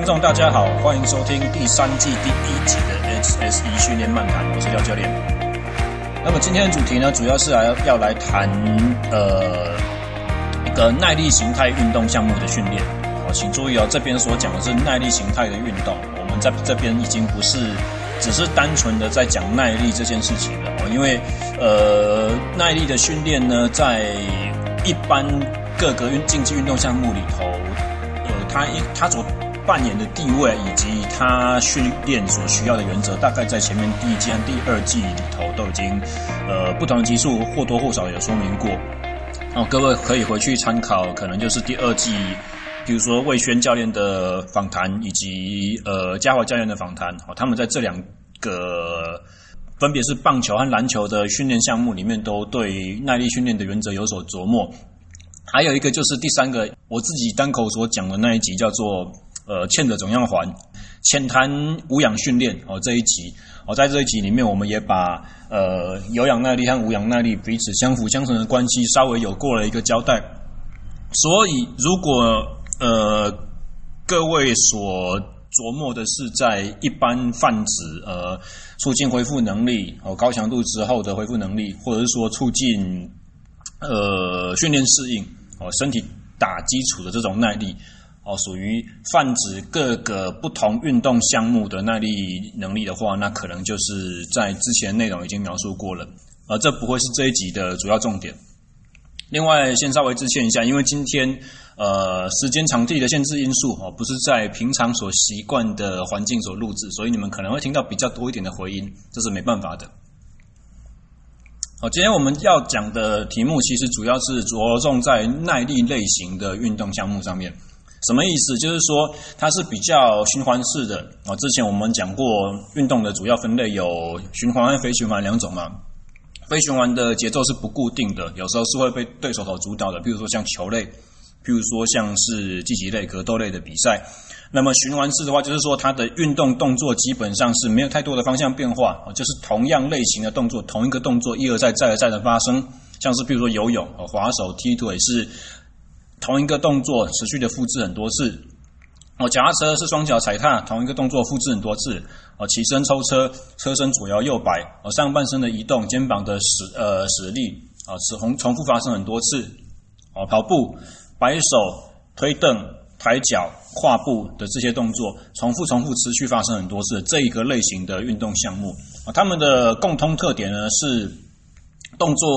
各位听众，大家好，欢迎收听第三季第一集的 SSE 训练漫谈，我是廖教练。那么今天的主题呢，主要是来要来谈呃一个耐力形态运动项目的训练。好，请注意哦，这边所讲的是耐力形态的运动，我们在这边已经不是只是单纯的在讲耐力这件事情了哦，因为呃耐力的训练呢，在一般各个运竞技运动项目里头，呃，它一它所扮演的地位以及他训练所需要的原则，大概在前面第一季和第二季里头都已经，呃，不同的集数或多或少有说明过。哦，各位可以回去参考，可能就是第二季，比如说魏轩教练的访谈，以及呃嘉华教练的访谈。哦，他们在这两个分别是棒球和篮球的训练项目里面，都对耐力训练的原则有所琢磨。还有一个就是第三个，我自己单口所讲的那一集，叫做。呃，欠的怎样还，浅谈无氧训练哦。这一集哦，在这一集里面，我们也把呃有氧耐力和无氧耐力彼此相辅相成的关系稍微有过了一个交代。所以，如果呃各位所琢磨的是在一般泛指呃促进恢复能力哦，高强度之后的恢复能力，或者是说促进呃训练适应哦，身体打基础的这种耐力。哦，属于泛指各个不同运动项目的耐力能力的话，那可能就是在之前内容已经描述过了，而这不会是这一集的主要重点。另外，先稍微致歉一下，因为今天呃时间场地的限制因素哦，不是在平常所习惯的环境所录制，所以你们可能会听到比较多一点的回音，这是没办法的。好，今天我们要讲的题目其实主要是着重在耐力类型的运动项目上面。什么意思？就是说它是比较循环式的啊。之前我们讲过，运动的主要分类有循环和非循环两种嘛。非循环的节奏是不固定的，有时候是会被对手所主导的，比如说像球类，譬如说像是击击类、格斗类的比赛。那么循环式的话，就是说它的运动动作基本上是没有太多的方向变化啊，就是同样类型的动作，同一个动作一而再、再而再的发生。像是譬如说游泳、划手、踢腿是。同一个动作持续的复制很多次，哦，脚踏车是双脚踩踏，同一个动作复制很多次，哦，起身抽车，车身左摇右摆，哦，上半身的移动，肩膀的使呃使力，啊，重重复发生很多次，哦，跑步，摆手，推凳，抬脚，跨步的这些动作，重复重复持续发生很多次，这一个类型的运动项目，啊，他们的共通特点呢是动作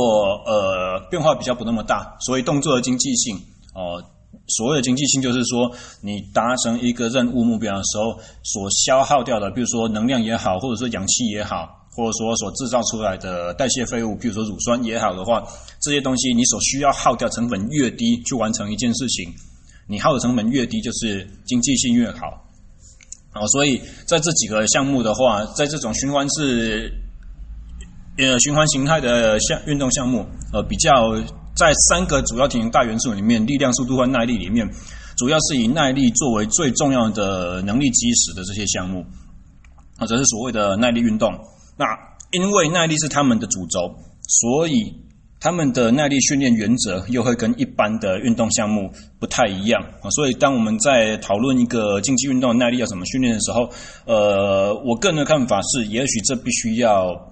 呃变化比较不那么大，所以动作的经济性。哦，所谓的经济性就是说，你达成一个任务目标的时候，所消耗掉的，比如说能量也好，或者说氧气也好，或者说所制造出来的代谢废物，比如说乳酸也好的话，这些东西你所需要耗掉成本越低，去完成一件事情，你耗的成本越低，就是经济性越好。哦，所以在这几个项目的话，在这种循环式呃循环形态的项运动项目，呃比较。在三个主要体能大元素里面，力量、速度和耐力里面，主要是以耐力作为最重要的能力基石的这些项目，啊，这是所谓的耐力运动。那因为耐力是他们的主轴，所以他们的耐力训练原则又会跟一般的运动项目不太一样啊。所以当我们在讨论一个竞技运动耐力要怎么训练的时候，呃，我个人的看法是，也许这必须要。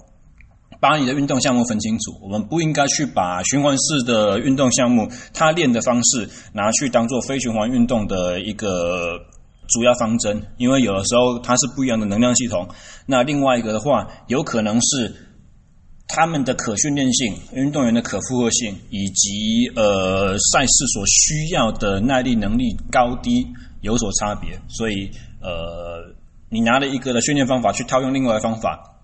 把你的运动项目分清楚，我们不应该去把循环式的运动项目，它练的方式拿去当做非循环运动的一个主要方针，因为有的时候它是不一样的能量系统。那另外一个的话，有可能是他们的可训练性、运动员的可负荷性，以及呃赛事所需要的耐力能力高低有所差别。所以呃，你拿了一个的训练方法去套用另外的方法，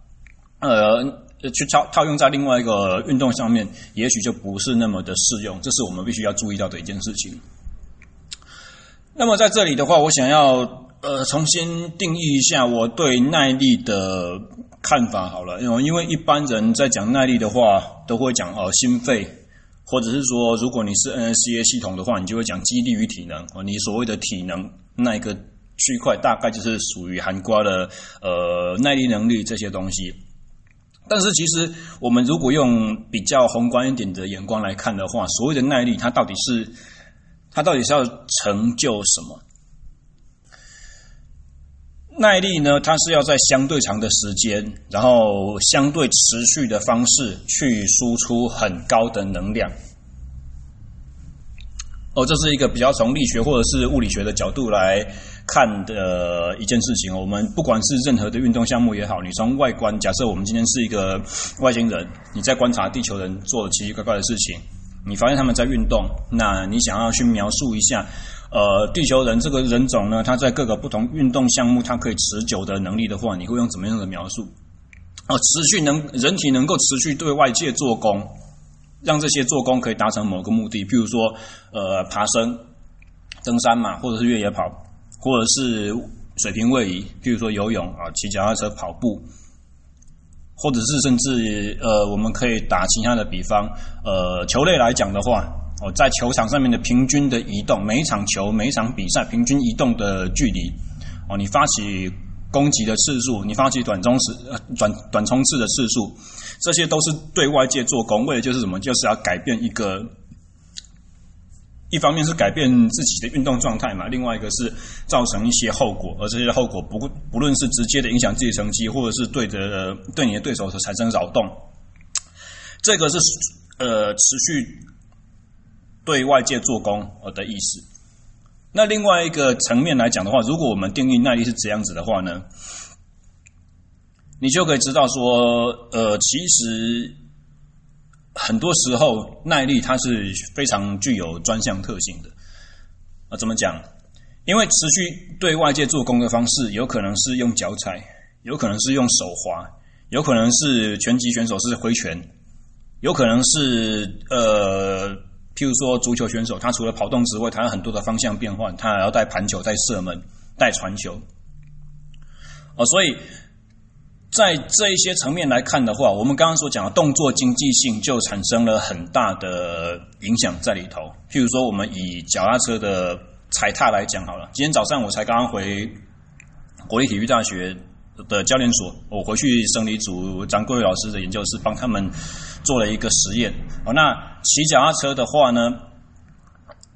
呃。去套套用在另外一个运动上面，也许就不是那么的适用，这是我们必须要注意到的一件事情。那么在这里的话，我想要呃重新定义一下我对耐力的看法好了，因为因为一般人在讲耐力的话，都会讲呃心肺，或者是说如果你是 NSCA 系统的话，你就会讲肌力与体能。哦，你所谓的体能那一个区块，大概就是属于涵盖的呃耐力能力这些东西。但是，其实我们如果用比较宏观一点的眼光来看的话，所谓的耐力，它到底是它到底是要成就什么？耐力呢，它是要在相对长的时间，然后相对持续的方式去输出很高的能量。哦，这是一个比较从力学或者是物理学的角度来看的一件事情。我们不管是任何的运动项目也好，你从外观，假设我们今天是一个外星人，你在观察地球人做的奇奇怪怪的事情，你发现他们在运动，那你想要去描述一下。呃，地球人这个人种呢，他在各个不同运动项目，他可以持久的能力的话，你会用怎么样的描述？哦、持续能人体能够持续对外界做功，让这些做功可以达成某个目的，譬如说，呃，爬升、登山嘛，或者是越野跑，或者是水平位移，譬如说游泳啊、骑脚踏车、跑步，或者是甚至呃，我们可以打其他的比方，呃，球类来讲的话。哦，在球场上面的平均的移动，每一场球、每一场比赛平均移动的距离，哦，你发起攻击的次数，你发起短冲时、短短冲刺的次数，这些都是对外界做功，为的就是什么？就是要改变一个，一方面是改变自己的运动状态嘛，另外一个是造成一些后果，而这些后果不不论是直接的影响自己成绩，或者是对的对你的对手所产生扰动，这个是呃持续。对外界做功呃的意思。那另外一个层面来讲的话，如果我们定义耐力是这样子的话呢，你就可以知道说，呃，其实很多时候耐力它是非常具有专项特性的。啊，怎么讲？因为持续对外界做功的方式，有可能是用脚踩，有可能是用手滑，有可能是拳击选手是挥拳，有可能是呃。譬如说，足球选手他除了跑动之外，他有很多的方向变换，他还要带盘球、带射门、带传球。哦，所以在这一些层面来看的话，我们刚刚所讲的动作经济性就产生了很大的影响在里头。譬如说，我们以脚踏车的踩踏来讲好了，今天早上我才刚刚回国立体育大学的教练所，我回去生理组张国伟老师的研究室帮他们。做了一个实验哦，那骑脚踏车的话呢，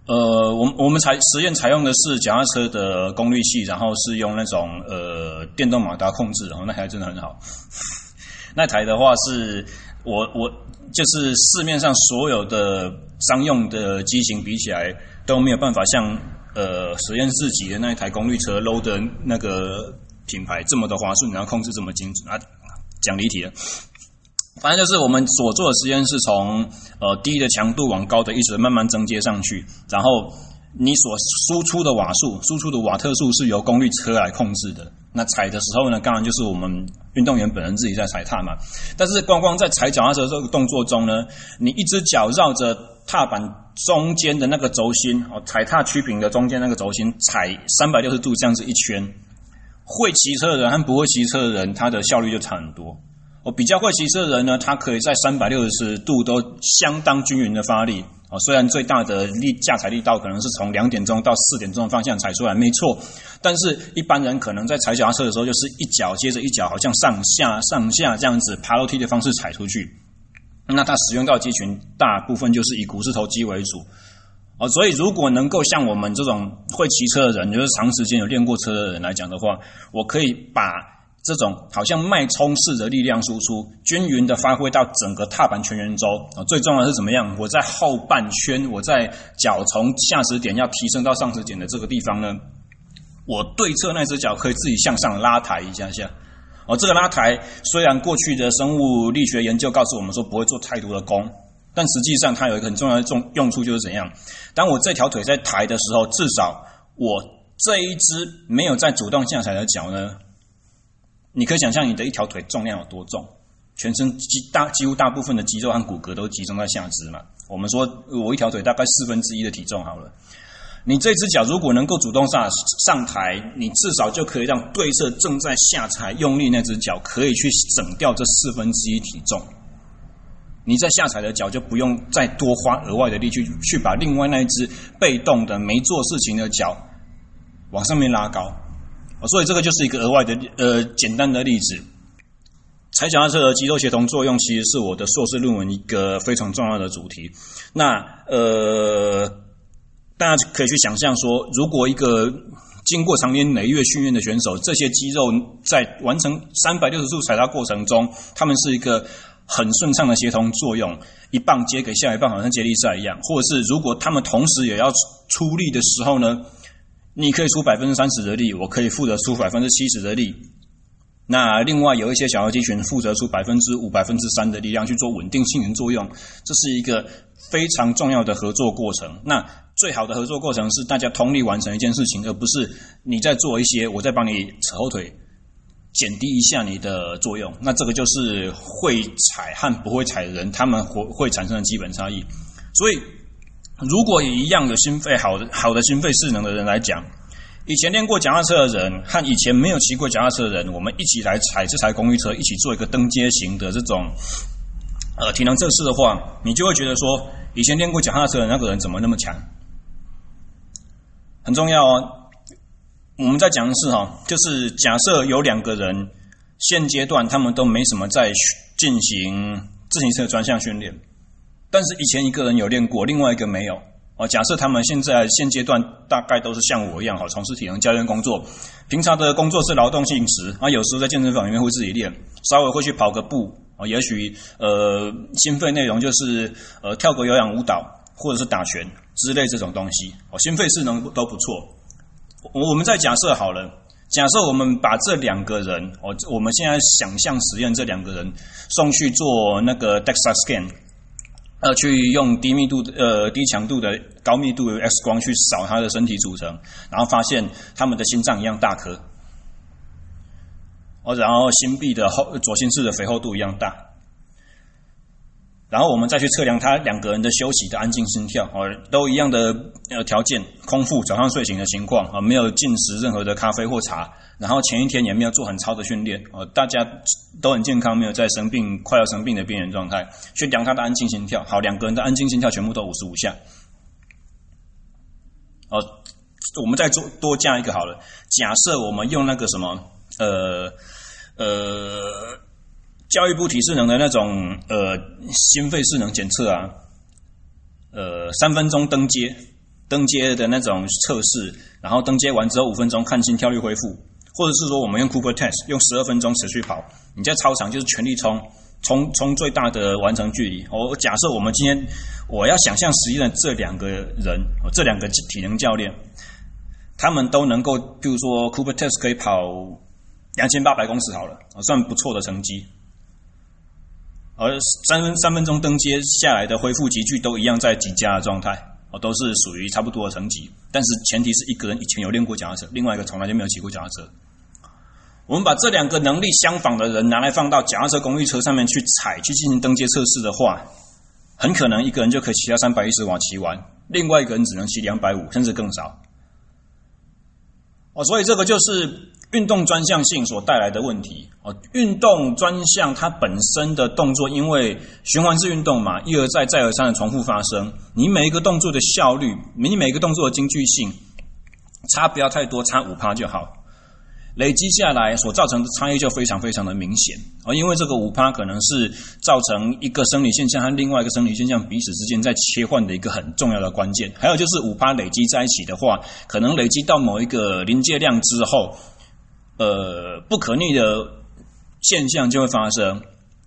呃，我我们采实验采用的是脚踏车的功率器，然后是用那种呃电动马达控制，然后那台真的很好。那台的话是我我就是市面上所有的商用的机型比起来都没有办法像呃实验室级的那一台功率车 low 的那个品牌这么的滑顺，然后控制这么精准啊，讲离题了。反正就是我们所做的实验是从呃低的强度往高的一直慢慢增阶上去，然后你所输出的瓦数、输出的瓦特数是由功率车来控制的。那踩的时候呢，当然就是我们运动员本人自己在踩踏嘛。但是光光在踩脚踏车这个动作中呢，你一只脚绕着踏板中间的那个轴心哦，踩踏曲柄的中间那个轴心踩三百六十度这样子一圈，会骑车的人和不会骑车的人，他的效率就差很多。我比较会骑车的人呢，他可以在三百六十度都相当均匀的发力啊。虽然最大的力驾踩力道可能是从两点钟到四点钟的方向踩出来，没错。但是一般人可能在踩脚踏车的时候，就是一脚接着一脚，好像上下上下这样子爬楼梯的方式踩出去。那他使用到肌群大部分就是以股四头肌为主哦。所以如果能够像我们这种会骑车的人，就是长时间有练过车的人来讲的话，我可以把。这种好像脉冲式的力量输出，均匀的发挥到整个踏板全圆周啊。最重要的是怎么样？我在后半圈，我在脚从下始点要提升到上始点的这个地方呢，我对侧那只脚可以自己向上拉抬一下下。哦，这个拉抬虽然过去的生物力学研究告诉我们说不会做太多的功，但实际上它有一个很重要的用用处就是怎样？当我这条腿在抬的时候，至少我这一只没有在主动下踩的脚呢。你可以想象你的一条腿重量有多重，全身几大几乎大部分的肌肉和骨骼都集中在下肢嘛。我们说我一条腿大概四分之一的体重好了，你这只脚如果能够主动上上抬，你至少就可以让对侧正在下踩用力那只脚可以去省掉这四分之一体重。你在下踩的脚就不用再多花额外的力去去把另外那一只被动的没做事情的脚往上面拉高。所以这个就是一个额外的呃简单的例子。踩脚踏车的肌肉协同作用，其实是我的硕士论文一个非常重要的主题。那呃，大家可以去想象说，如果一个经过长年累月训练的选手，这些肌肉在完成三百六十度踩踏过程中，他们是一个很顺畅的协同作用，一棒接给下一棒，好像接力赛一样。或者是如果他们同时也要出力的时候呢，你可以出百分之三十的力，我可以负责出百分之七十的力。那另外有一些小型肌群负责出百分之五、百分之三的力量去做稳定性能作用，这是一个非常重要的合作过程。那最好的合作过程是大家通力完成一件事情，而不是你在做一些，我在帮你扯后腿，减低一下你的作用。那这个就是会踩和不会踩的人，他们会会产生的基本差异。所以，如果以一样的心肺好的好的心肺适能的人来讲，以前练过脚踏车的人和以前没有骑过脚踏车的人，我们一起来踩这台公寓车，一起做一个登阶型的这种呃体能测试的话，你就会觉得说，以前练过脚踏车的那个人怎么那么强？很重要哦。我们在讲的是哈，就是假设有两个人，现阶段他们都没什么在进行自行车专项训练，但是以前一个人有练过，另外一个没有。哦，假设他们现在现阶段大概都是像我一样，哈，从事体能教练工作，平常的工作是劳动性质，啊，有时候在健身房里面会自己练，稍微会去跑个步，啊，也许呃，心肺内容就是呃，跳个有氧舞蹈或者是打拳之类这种东西，哦，心肺适能都不错。我我们再假设好了，假设我们把这两个人，哦，我们现在想象实验这两个人送去做那个 DEXA scan。呃，去用低密度的、呃低强度的高密度的 X 光去扫他的身体组成，然后发现他们的心脏一样大颗，哦，然后心壁的厚左心室的肥厚度一样大，然后我们再去测量他两个人的休息的安静心跳，哦，都一样的呃条件，空腹早上睡醒的情况，啊，没有进食任何的咖啡或茶。然后前一天也没有做很操的训练，哦，大家都很健康，没有在生病、快要生病的边缘状态。去量他的安静心跳，好，两个人的安静心跳全部都五十五下。哦，我们再做多加一个好了。假设我们用那个什么，呃呃，教育部体适能的那种呃心肺适能检测啊，呃，三分钟登阶登阶的那种测试，然后登阶完之后五分钟看心跳率恢复。或者是说，我们用 Cooper Test，用十二分钟持续跑。你在操场就是全力冲，冲冲最大的完成距离。我假设我们今天我要想象实验的这两个人，这两个体能教练，他们都能够，比如说 Cooper Test 可以跑两千八百公尺好了，算不错的成绩。而三分三分钟登阶下来的恢复级距都一样在几加的状态，哦，都是属于差不多的成绩。但是前提是一个人以前有练过脚踏车，另外一个从来就没有骑过脚踏车。我们把这两个能力相仿的人拿来放到脚踏车公寓车上面去踩，去进行登阶测试的话，很可能一个人就可以骑到三百一十瓦骑完，另外一个人只能骑两百五，甚至更少。哦，所以这个就是运动专项性所带来的问题。哦，运动专项它本身的动作，因为循环式运动嘛，一而再、再而三的重复发生，你每一个动作的效率，你每一个动作的精确性，差不要太多，差五趴就好。累积下来所造成的差异就非常非常的明显啊，因为这个五趴可能是造成一个生理现象和另外一个生理现象彼此之间在切换的一个很重要的关键。还有就是五趴累积在一起的话，可能累积到某一个临界量之后，呃，不可逆的现象就会发生。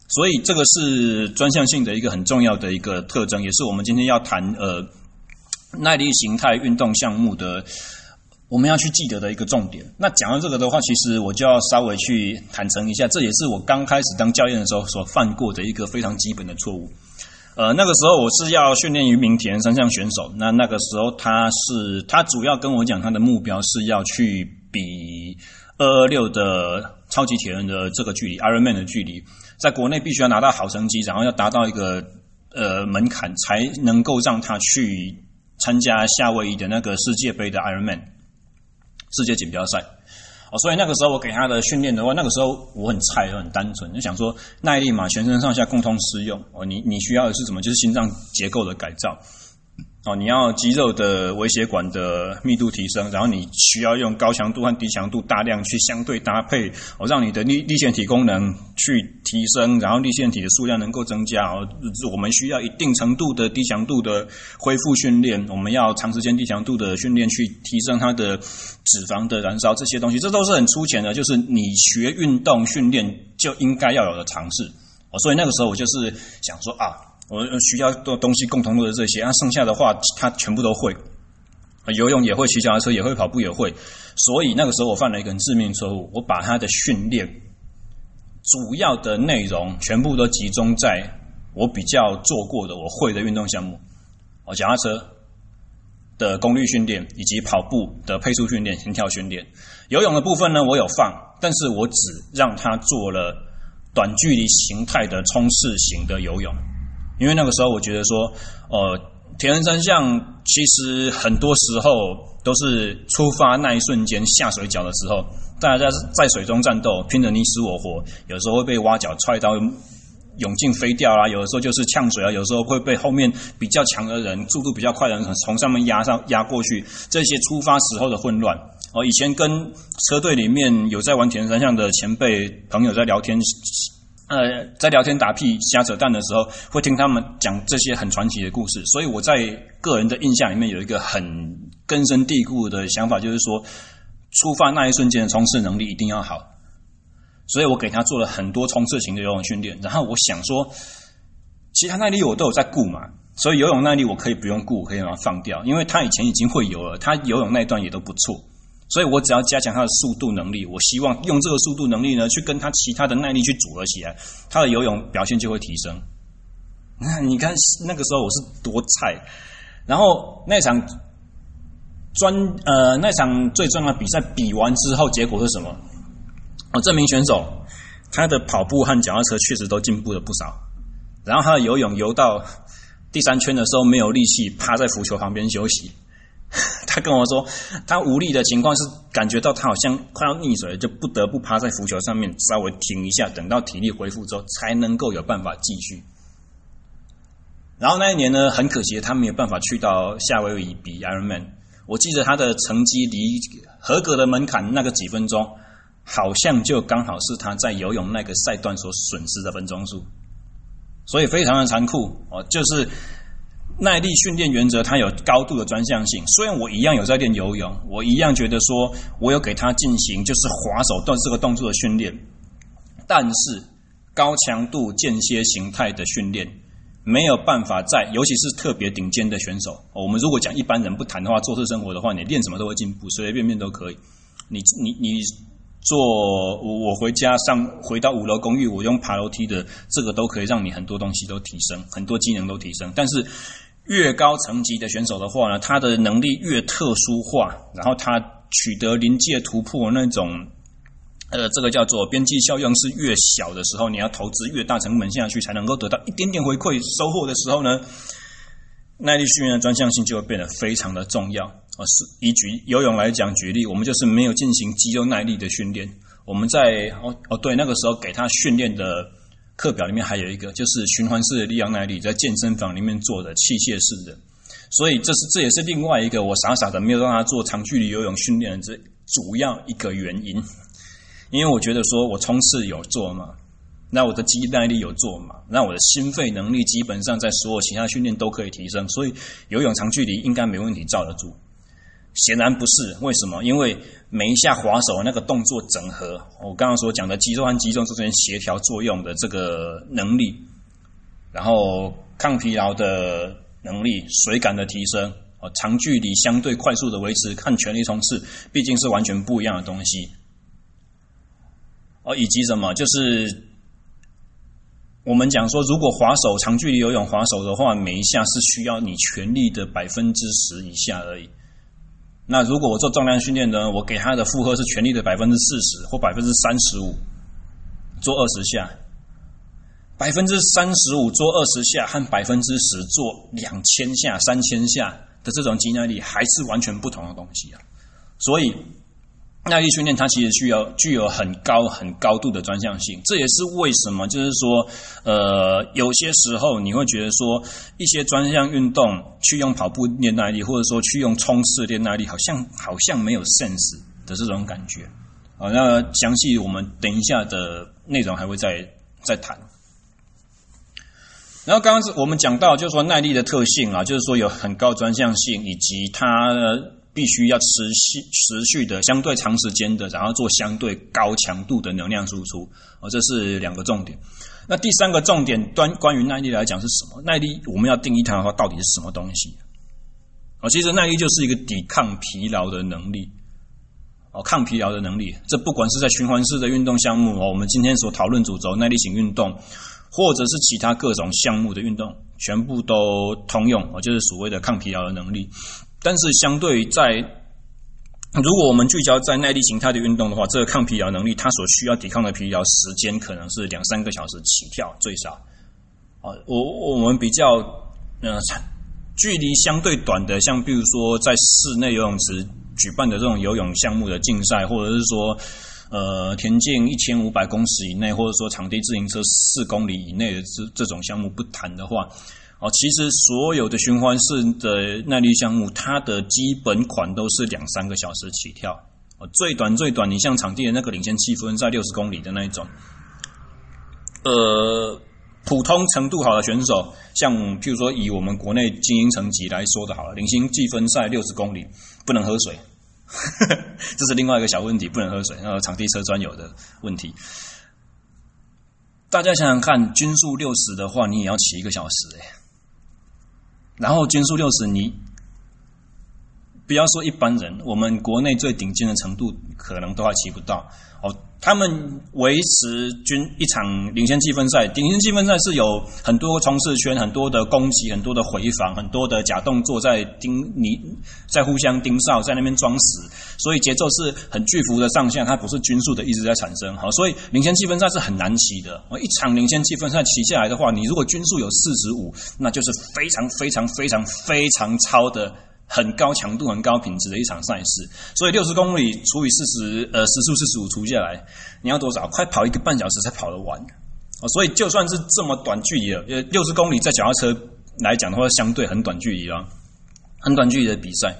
所以这个是专项性的一个很重要的一个特征，也是我们今天要谈呃耐力形态运动项目的。我们要去记得的一个重点。那讲到这个的话，其实我就要稍微去坦诚一下，这也是我刚开始当教练的时候所犯过的一个非常基本的错误。呃，那个时候我是要训练于明田三项选手，那那个时候他是他主要跟我讲他的目标是要去比二二六的超级铁人的这个距离，Ironman 的距离，在国内必须要拿到好成绩，然后要达到一个呃门槛，才能够让他去参加夏威夷的那个世界杯的 Ironman。世界锦标赛，哦，所以那个时候我给他的训练的话，那个时候我很菜，很单纯，就想说耐力嘛，全身上下共通适用。哦，你你需要的是什么？就是心脏结构的改造。哦，你要肌肉的微血管的密度提升，然后你需要用高强度和低强度大量去相对搭配，哦，让你的粒粒线体功能去提升，然后粒线体的数量能够增加。哦，我们需要一定程度的低强度的恢复训练，我们要长时间低强度的训练去提升它的脂肪的燃烧，这些东西这都是很粗浅的，就是你学运动训练就应该要有的尝试。哦，所以那个时候我就是想说啊。我需要的东西共同的这些，那剩下的话他全部都会，游泳也会，骑脚踏车也会，跑步也会。所以那个时候我犯了一个致命错误，我把他的训练主要的内容全部都集中在我比较做过的我会的运动项目，哦，脚踏车的功率训练，以及跑步的配速训练、心跳训练。游泳的部分呢，我有放，但是我只让他做了短距离形态的冲刺型的游泳。因为那个时候，我觉得说，呃，铁人三项其实很多时候都是出发那一瞬间下水脚的时候，大家在水中战斗，拼得你死我活，有时候会被挖脚踹到泳镜飞掉啦，有的时候就是呛水啊，有时候会被后面比较强的人、速度比较快的人从上面压上压过去，这些出发时候的混乱。哦，以前跟车队里面有在玩铁人三项的前辈朋友在聊天。呃，在聊天打屁瞎扯淡的时候，会听他们讲这些很传奇的故事，所以我在个人的印象里面有一个很根深蒂固的想法，就是说，出发那一瞬间的冲刺能力一定要好，所以我给他做了很多冲刺型的游泳训练，然后我想说，其他耐力我都有在顾嘛，所以游泳耐力我可以不用顾，可以把它放掉，因为他以前已经会游了，他游泳那一段也都不错。所以我只要加强他的速度能力，我希望用这个速度能力呢，去跟他其他的耐力去组合起来，他的游泳表现就会提升。那你看那个时候我是多菜，然后那场专呃那场最重要的比赛比完之后，结果是什么？哦，这名选手他的跑步和脚踏车确实都进步了不少，然后他的游泳游到第三圈的时候没有力气，趴在浮球旁边休息。他跟我说，他无力的情况是感觉到他好像快要溺水，就不得不趴在浮球上面稍微停一下，等到体力恢复之后，才能够有办法继续。然后那一年呢，很可惜他没有办法去到夏威夷比 Ironman。我记得他的成绩离合格的门槛那个几分钟，好像就刚好是他在游泳那个赛段所损失的分钟数，所以非常的残酷哦，就是。耐力训练原则，它有高度的专项性。虽然我一样有在练游泳，我一样觉得说，我有给他进行就是划手段这个动作的训练，但是高强度间歇形态的训练没有办法在，尤其是特别顶尖的选手。我们如果讲一般人不谈的话，做事生活的话，你练什么都会进步，随随便便都可以。你你你做我我回家上回到五楼公寓，我用爬楼梯的这个都可以让你很多东西都提升，很多技能都提升，但是。越高层级的选手的话呢，他的能力越特殊化，然后他取得临界突破那种，呃，这个叫做边际效用是越小的时候，你要投资越大成本下去才能够得到一点点回馈收获的时候呢，耐力训练的专项性就会变得非常的重要。呃，是以举游泳来讲举例，我们就是没有进行肌肉耐力的训练，我们在哦哦对，那个时候给他训练的。课表里面还有一个，就是循环式的力量耐力，在健身房里面做的器械式的，所以这是这也是另外一个我傻傻的没有让他做长距离游泳训练的这主要一个原因，因为我觉得说我冲刺有做嘛，那我的肌耐力有做嘛，那我的心肺能力基本上在所有其他训练都可以提升，所以游泳长距离应该没问题罩得住。显然不是，为什么？因为每一下划手那个动作整合，我刚刚所讲的肌肉和肌肉之间协调作用的这个能力，然后抗疲劳的能力、水感的提升，哦，长距离相对快速的维持，看全力冲刺，毕竟是完全不一样的东西。哦，以及什么？就是我们讲说，如果划手长距离游泳划手的话，每一下是需要你全力的百分之十以下而已。那如果我做重量训练呢？我给他的负荷是全力的百分之四十或百分之三十五，做二十下，百分之三十五做二十下和百分之十做两千下、三千下的这种肌耐力还是完全不同的东西啊！所以耐力训练它其实需要具有很高很高度的专项性，这也是为什么就是说，呃，有些时候你会觉得说一些专项运动去用跑步练耐力，或者说去用冲刺练耐力，好像好像没有 sense 的这种感觉。好，那详细我们等一下的内容还会再再谈。然后刚刚是我们讲到，就是说耐力的特性啊，就是说有很高专项性，以及它。必须要持续、持续的、相对长时间的，然后做相对高强度的能量输出，哦，这是两个重点。那第三个重点，端关于耐力来讲是什么？耐力我们要定义它的话，到底是什么东西？哦，其实耐力就是一个抵抗疲劳的能力，哦，抗疲劳的能力。这不管是在循环式的运动项目哦，我们今天所讨论主轴耐力型运动，或者是其他各种项目的运动，全部都通用，哦，就是所谓的抗疲劳的能力。但是，相对在，如果我们聚焦在耐力形态的运动的话，这个抗疲劳能力，它所需要抵抗的疲劳时间可能是两三个小时起跳最少。啊，我我们比较呃，距离相对短的，像比如说在室内游泳池举办的这种游泳项目的竞赛，或者是说呃田径一千五百公尺以内，或者说场地自行车四公里以内的这这种项目不谈的话。哦，其实所有的循环式的耐力项目，它的基本款都是两三个小时起跳。哦，最短最短，你像场地的那个领先积分赛六十公里的那一种，呃，普通程度好的选手，像譬如说以我们国内精英层级来说的好了，领先积分赛六十公里不能喝水，这是另外一个小问题，不能喝水，那个场地车专有的问题。大家想想看，均速六十的话，你也要骑一个小时哎。然后均速六十，你不要说一般人，我们国内最顶尖的程度可能都还骑不到哦。他们维持均一场领先积分赛，领先积分赛是有很多冲刺圈、很多的攻击、很多的回防、很多的假动作在盯你，在互相盯梢，在那边装死，所以节奏是很巨幅的上下，它不是均速的一直在产生。好，所以领先积分赛是很难骑的。一场领先积分赛骑下来的话，你如果均速有四十五，那就是非常非常非常非常超的。很高强度、很高品质的一场赛事，所以六十公里除以四十，呃，时速四十五除下来，你要多少？快跑一个半小时才跑得完哦。所以就算是这么短距离的，呃，六十公里在脚踏车来讲的话，相对很短距离了，很短距离的比赛。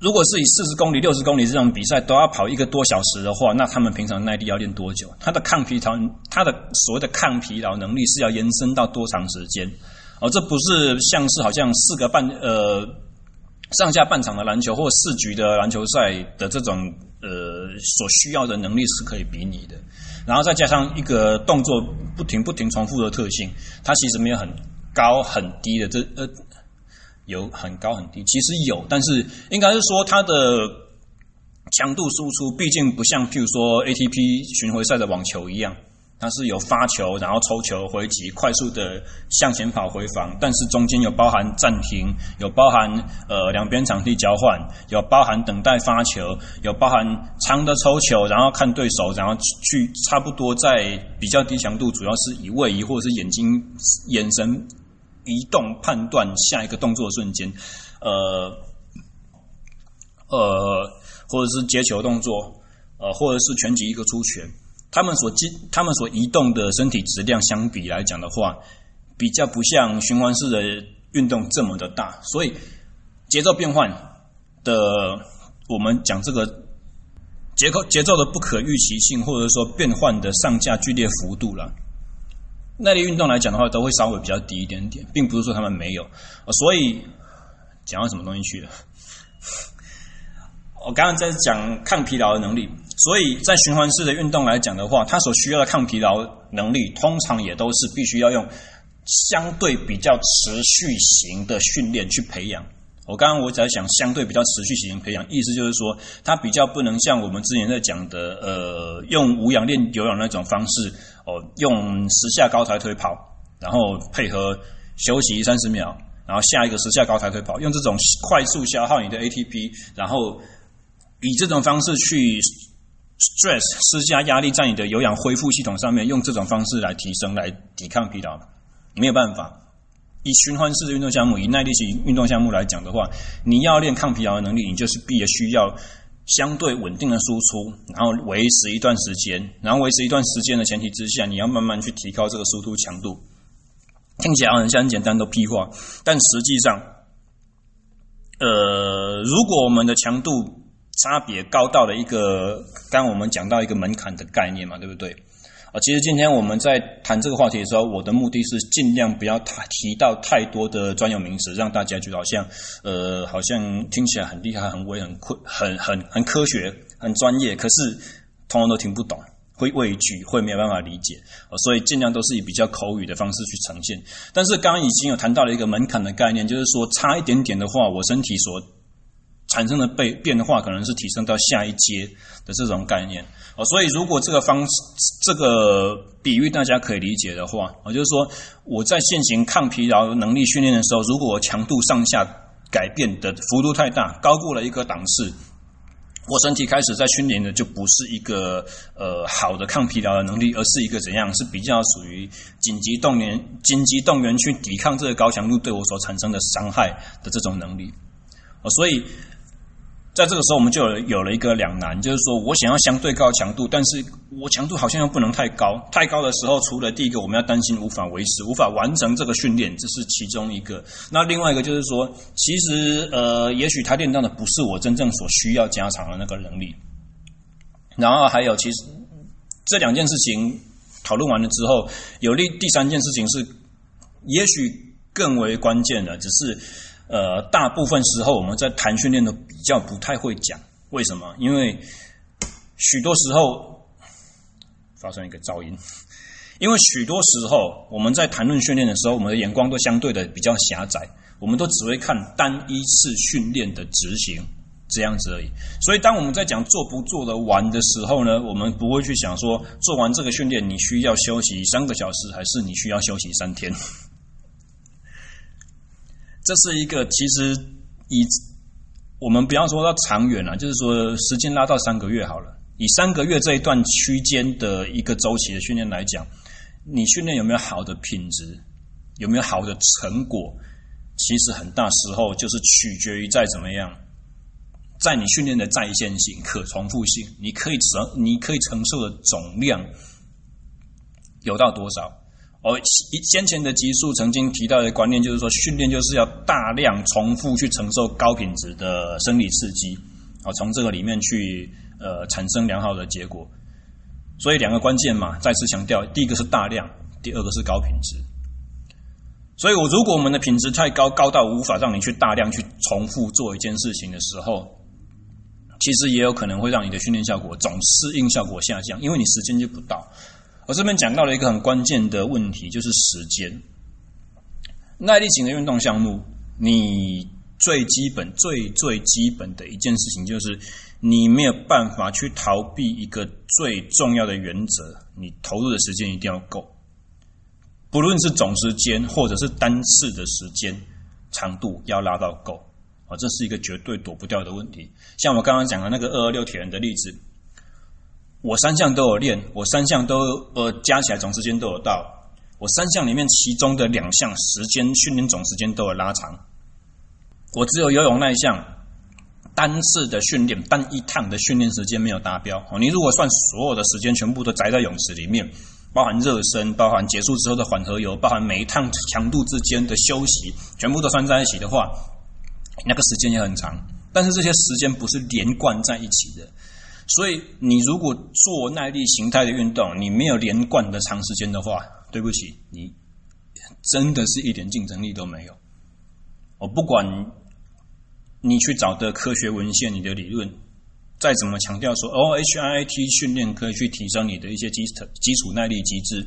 如果是以四十公里、六十公里这种比赛都要跑一个多小时的话，那他们平常耐力要练多久？他的抗疲劳，他的所谓的抗疲劳能力是要延伸到多长时间？哦，这不是像是好像四个半呃上下半场的篮球或四局的篮球赛的这种呃所需要的能力是可以比拟的，然后再加上一个动作不停不停重复的特性，它其实没有很高很低的这呃有很高很低，其实有，但是应该是说它的强度输出毕竟不像譬如说 ATP 巡回赛的网球一样。它是有发球，然后抽球回击，快速的向前跑回防，但是中间有包含暂停，有包含呃两边场地交换，有包含等待发球，有包含长的抽球，然后看对手，然后去差不多在比较低强度，主要是以位移或者是眼睛眼神移动判断下一个动作的瞬间，呃呃，或者是接球动作，呃，或者是拳击一个出拳。他们所机，他们所移动的身体质量相比来讲的话，比较不像循环式的运动这么的大，所以节奏变换的，我们讲这个节奏节奏的不可预期性，或者说变换的上下剧烈幅度了。耐力运动来讲的话，都会稍微比较低一点点，并不是说他们没有。所以讲到什么东西去了？我刚刚在讲抗疲劳的能力。所以在循环式的运动来讲的话，它所需要的抗疲劳能力，通常也都是必须要用相对比较持续型的训练去培养。我刚刚我在想，相对比较持续型培养，意思就是说，它比较不能像我们之前在讲的，呃，用无氧练有氧那种方式，哦，用十下高抬腿跑，然后配合休息三十秒，然后下一个十下高抬腿跑，用这种快速消耗你的 ATP，然后以这种方式去。Stress 施加压力在你的有氧恢复系统上面，用这种方式来提升、来抵抗疲劳，没有办法。以循环式的运动项目，以耐力型运动项目来讲的话，你要练抗疲劳的能力，你就是必须要相对稳定的输出，然后维持一段时间，然后维持一段时间的前提之下，你要慢慢去提高这个输出强度。听起来好像很简单的屁话，但实际上，呃，如果我们的强度差别高到了一个，刚刚我们讲到一个门槛的概念嘛，对不对？啊，其实今天我们在谈这个话题的时候，我的目的是尽量不要太提到太多的专有名词，让大家觉得好像，呃，好像听起来很厉害、很威、很困、很很很科学、很专业，可是通通都听不懂，会畏惧，会没有办法理解。所以尽量都是以比较口语的方式去呈现。但是刚刚已经有谈到了一个门槛的概念，就是说差一点点的话，我身体所产生的被变化可能是提升到下一阶的这种概念。哦，所以如果这个方式，这个比喻大家可以理解的话，我就是说我在进行抗疲劳能力训练的时候，如果强度上下改变的幅度太大，高过了一个档次，我身体开始在训练的就不是一个呃好的抗疲劳的能力，而是一个怎样是比较属于紧急动员、紧急动员去抵抗这个高强度对我所产生的伤害的这种能力。哦，所以。在这个时候，我们就有有了一个两难，就是说我想要相对高强度，但是我强度好像又不能太高。太高的时候，除了第一个我们要担心无法维持、无法完成这个训练，这是其中一个。那另外一个就是说，其实呃，也许他练到的不是我真正所需要加强的那个能力。然后还有，其实这两件事情讨论完了之后，有利第三件事情是，也许更为关键的，只是。呃，大部分时候我们在谈训练都比较不太会讲，为什么？因为许多时候发生一个噪音，因为许多时候我们在谈论训练的时候，我们的眼光都相对的比较狭窄，我们都只会看单一次训练的执行这样子而已。所以，当我们在讲做不做得完的时候呢，我们不会去想说做完这个训练你需要休息三个小时，还是你需要休息三天。这是一个，其实以我们不要说到长远了，就是说时间拉到三个月好了。以三个月这一段区间的一个周期的训练来讲，你训练有没有好的品质，有没有好的成果，其实很大时候就是取决于在怎么样，在你训练的再现性、可重复性，你可以承你可以承受的总量有到多少。哦，先前的集数曾经提到的观念就是说，训练就是要大量重复去承受高品质的生理刺激，啊，从这个里面去呃产生良好的结果。所以两个关键嘛，再次强调，第一个是大量，第二个是高品质。所以我如果我们的品质太高，高到无法让你去大量去重复做一件事情的时候，其实也有可能会让你的训练效果总适应效果下降，因为你时间就不到。我这边讲到了一个很关键的问题，就是时间。耐力型的运动项目，你最基本、最最基本的一件事情，就是你没有办法去逃避一个最重要的原则：你投入的时间一定要够，不论是总时间或者是单次的时间长度，要拉到够啊！这是一个绝对躲不掉的问题。像我刚刚讲的那个二二六铁人的例子。我三项都有练，我三项都呃加起来总时间都有到。我三项里面其中的两项时间训练总时间都有拉长。我只有游泳那一项单次的训练单一趟的训练时间没有达标。哦，你如果算所有的时间全部都宅在泳池里面，包含热身、包含结束之后的缓和游、包含每一趟强度之间的休息，全部都算在一起的话，那个时间也很长。但是这些时间不是连贯在一起的。所以，你如果做耐力形态的运动，你没有连贯的长时间的话，对不起，你真的是一点竞争力都没有。我不管你去找的科学文献，你的理论再怎么强调说，哦，HIIT 训练可以去提升你的一些基础基础耐力机制，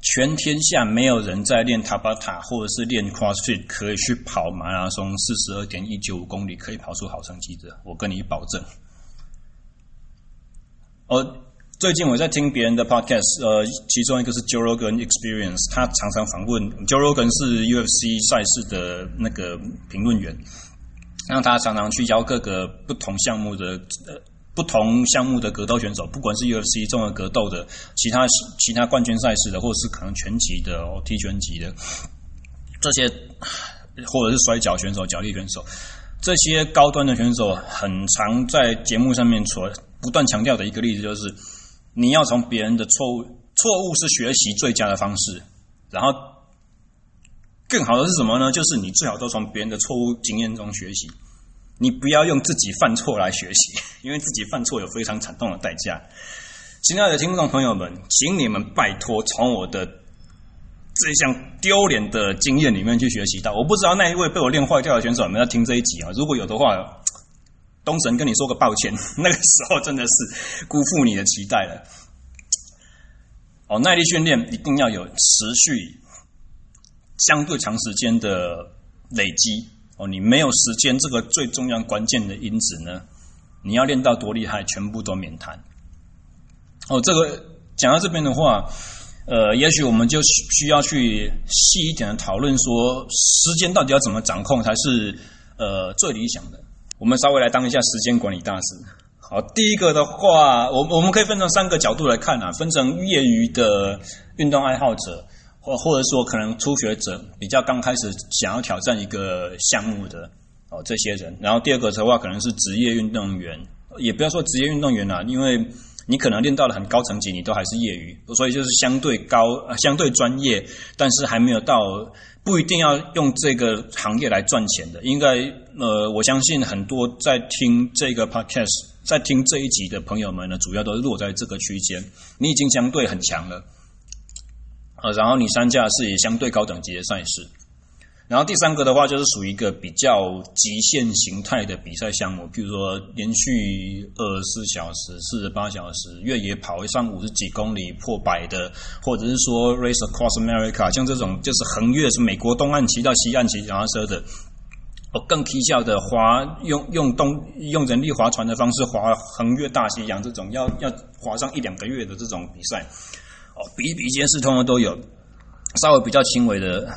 全天下没有人在练塔巴塔或者是练 CrossFit 可以去跑马拉松四十二点一九公里，可以跑出好成绩的，我跟你保证。呃，最近我在听别人的 podcast，呃，其中一个是 Joe Rogan Experience，他常常访问 Joe Rogan 是 UFC 赛事的那个评论员，让他常常去邀各个不同项目的呃不同项目的格斗选手，不管是 UFC 综合格斗的，其他其他冠军赛事的，或者是可能拳击的哦、踢拳击的这些，或者是摔跤选手、角力选手。这些高端的选手很常在节目上面所不断强调的一个例子就是，你要从别人的错误，错误是学习最佳的方式，然后更好的是什么呢？就是你最好都从别人的错误经验中学习，你不要用自己犯错来学习，因为自己犯错有非常惨痛的代价。亲爱的听众朋友们，请你们拜托从我的这项丢脸的经验里面去学习到。我不知道那一位被我练坏掉的选手有没有听这一集啊？如果有的话，东神跟你说个抱歉，那个时候真的是辜负你的期待了。哦，耐力训练一定要有持续、相对长时间的累积。哦，你没有时间这个最重要关键的因子呢，你要练到多厉害，全部都免谈。哦，这个讲到这边的话，呃，也许我们就需要去细一点的讨论，说时间到底要怎么掌控才是呃最理想的。我们稍微来当一下时间管理大师。好，第一个的话，我我们可以分成三个角度来看啊，分成业余的运动爱好者，或或者说可能初学者，比较刚开始想要挑战一个项目的哦这些人。然后第二个的话，可能是职业运动员，也不要说职业运动员啦，因为。你可能练到了很高层级，你都还是业余，所以就是相对高、相对专业，但是还没有到不一定要用这个行业来赚钱的。应该呃，我相信很多在听这个 podcast、在听这一集的朋友们呢，主要都是落在这个区间。你已经相对很强了，呃，然后你参加是以相对高等级的赛事。然后第三个的话，就是属于一个比较极限形态的比赛项目，比如说连续二十四小时、四十八小时越野跑上五十几公里破百的，或者是说 Race Across America，像这种就是横越是美国东岸骑到西岸骑脚踏车的，哦，更蹊跷的划用用动用人力划船的方式划横越大西洋这种要要划上一两个月的这种比赛，哦，比比皆是，通通都有，稍微比较轻微的。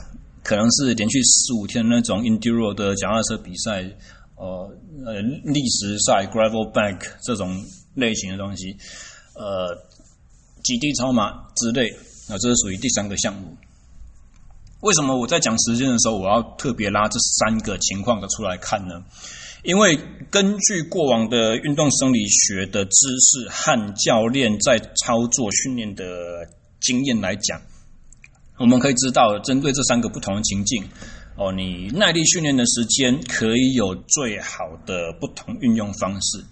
可能是连续十五天那种 enduro 的脚踏车比赛，呃呃，礫石赛 gravel bank 这种类型的东西，呃，极地超马之类，那这是属于第三个项目。为什么我在讲时间的时候，我要特别拉这三个情况的出来看呢？因为根据过往的运动生理学的知识和教练在操作训练的经验来讲。我们可以知道，针对这三个不同的情境，哦，你耐力训练的时间可以有最好的不同运用方式。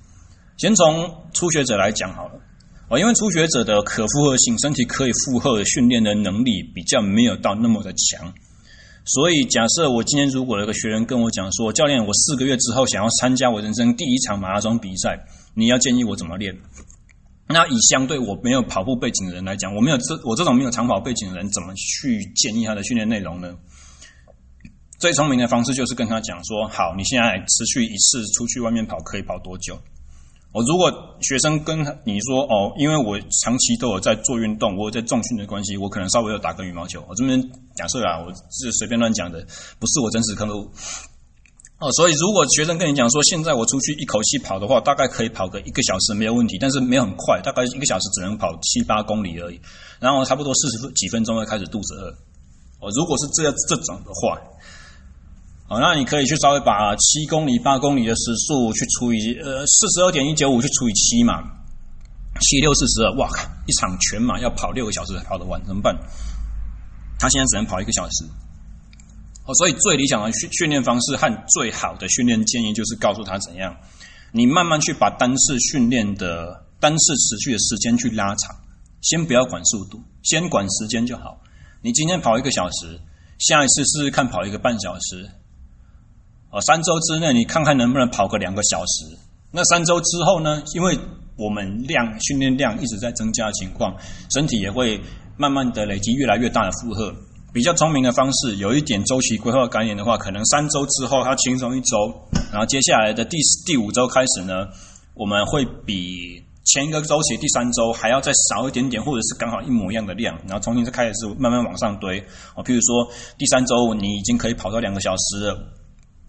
先从初学者来讲好了，哦，因为初学者的可负荷性，身体可以负荷训练的能力比较没有到那么的强，所以假设我今天如果有个学员跟我讲说，教练，我四个月之后想要参加我人生第一场马拉松比赛，你要建议我怎么练？那以相对我没有跑步背景的人来讲，我没有这我这种没有长跑背景的人，怎么去建议他的训练内容呢？最聪明的方式就是跟他讲说：好，你现在持续一次出去外面跑，可以跑多久？我如果学生跟你说哦，因为我长期都有在做运动，我有在重训的关系，我可能稍微有打个羽毛球。我这边假设啊，我是随便乱讲的，不是我真实客户。哦，所以如果学生跟你讲说，现在我出去一口气跑的话，大概可以跑个一个小时没有问题，但是没有很快，大概一个小时只能跑七八公里而已，然后差不多四十几分钟会开始肚子饿。哦，如果是这这种的话，哦，那你可以去稍微把七公里、八公里的时速去除以呃四十二点一九五去除以七嘛，七六四十二，哇靠，一场全马要跑六个小时才跑得完，怎么办？他现在只能跑一个小时。哦，所以最理想的训训练方式和最好的训练建议就是告诉他怎样，你慢慢去把单次训练的单次持续的时间去拉长，先不要管速度，先管时间就好。你今天跑一个小时，下一次试试看跑一个半小时，哦，三周之内你看看能不能跑个两个小时。那三周之后呢？因为我们量训练量一直在增加的情况，身体也会慢慢的累积越来越大的负荷。比较聪明的方式，有一点周期规划概念的话，可能三周之后它轻松一周，然后接下来的第第五周开始呢，我们会比前一个周期第三周还要再少一点点，或者是刚好一模一样的量，然后重新再开始慢慢往上堆。哦，譬如说第三周你已经可以跑到两个小时了，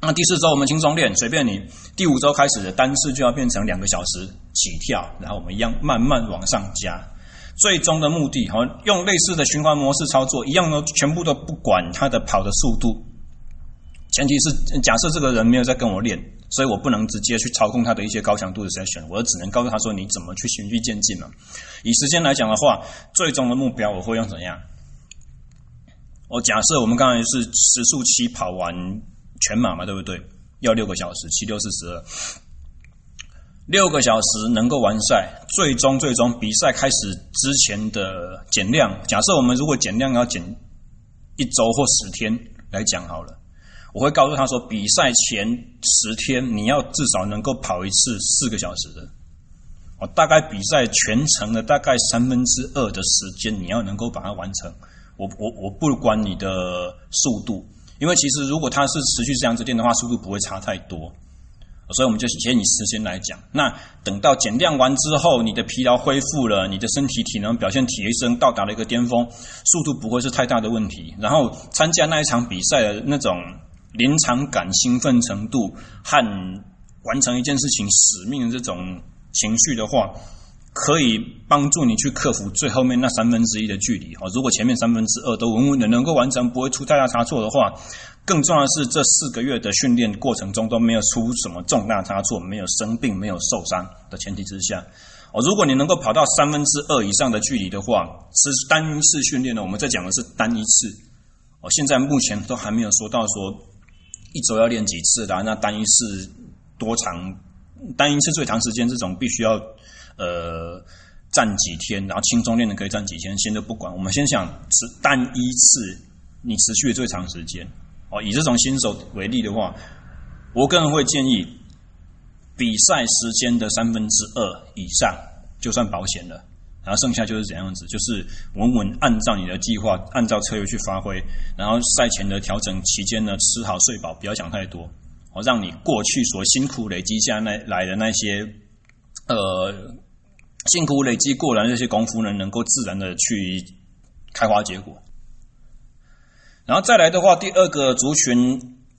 那第四周我们轻松练，随便你。第五周开始的单次就要变成两个小时起跳，然后我们一样慢慢往上加。最终的目的，好，用类似的循环模式操作，一样都全部都不管它的跑的速度，前提是假设这个人没有在跟我练，所以我不能直接去操控他的一些高强度的时间选我只能告诉他说你怎么去循序渐进嘛。以时间来讲的话，最终的目标我会用怎样？我假设我们刚才是时速七跑完全马嘛，对不对？要六个小时，七六四十二，六个小时能够完赛。最终最终比赛开始之前的减量，假设我们如果减量要减一周或十天来讲好了，我会告诉他说，比赛前十天你要至少能够跑一次四个小时的。我大概比赛全程的大概三分之二的时间你要能够把它完成。我我我不管你的速度，因为其实如果它是持续这样子练的话，速度不会差太多，所以我们就先以时间来讲。那等到减量完之后，你的疲劳恢复了，你的身体体能表现提升，到达了一个巅峰，速度不会是太大的问题。然后参加那一场比赛的那种临场感、兴奋程度和完成一件事情使命的这种情绪的话。可以帮助你去克服最后面那三分之一的距离哦。如果前面三分之二都稳稳的能够完成，不会出太大差错的话，更重要的是这四个月的训练过程中都没有出什么重大差错，没有生病，没有受伤的前提之下哦。如果你能够跑到三分之二以上的距离的话，是单一次训练呢？我们在讲的是单一次哦。现在目前都还没有说到说一周要练几次的，那单一次多长？单一次最长时间这种必须要。呃，站几天，然后轻松练的可以站几天，先都不管。我们先想是单一次你持续的最长时间哦。以这种新手为例的话，我个人会建议比赛时间的三分之二以上就算保险了，然后剩下就是怎样子，就是稳稳按照你的计划，按照策略去发挥。然后赛前的调整期间呢，吃好睡饱，不要想太多，哦，让你过去所辛苦累积下来来的那些呃。辛苦累积过来的这些功夫呢，能够自然的去开花结果。然后再来的话，第二个族群，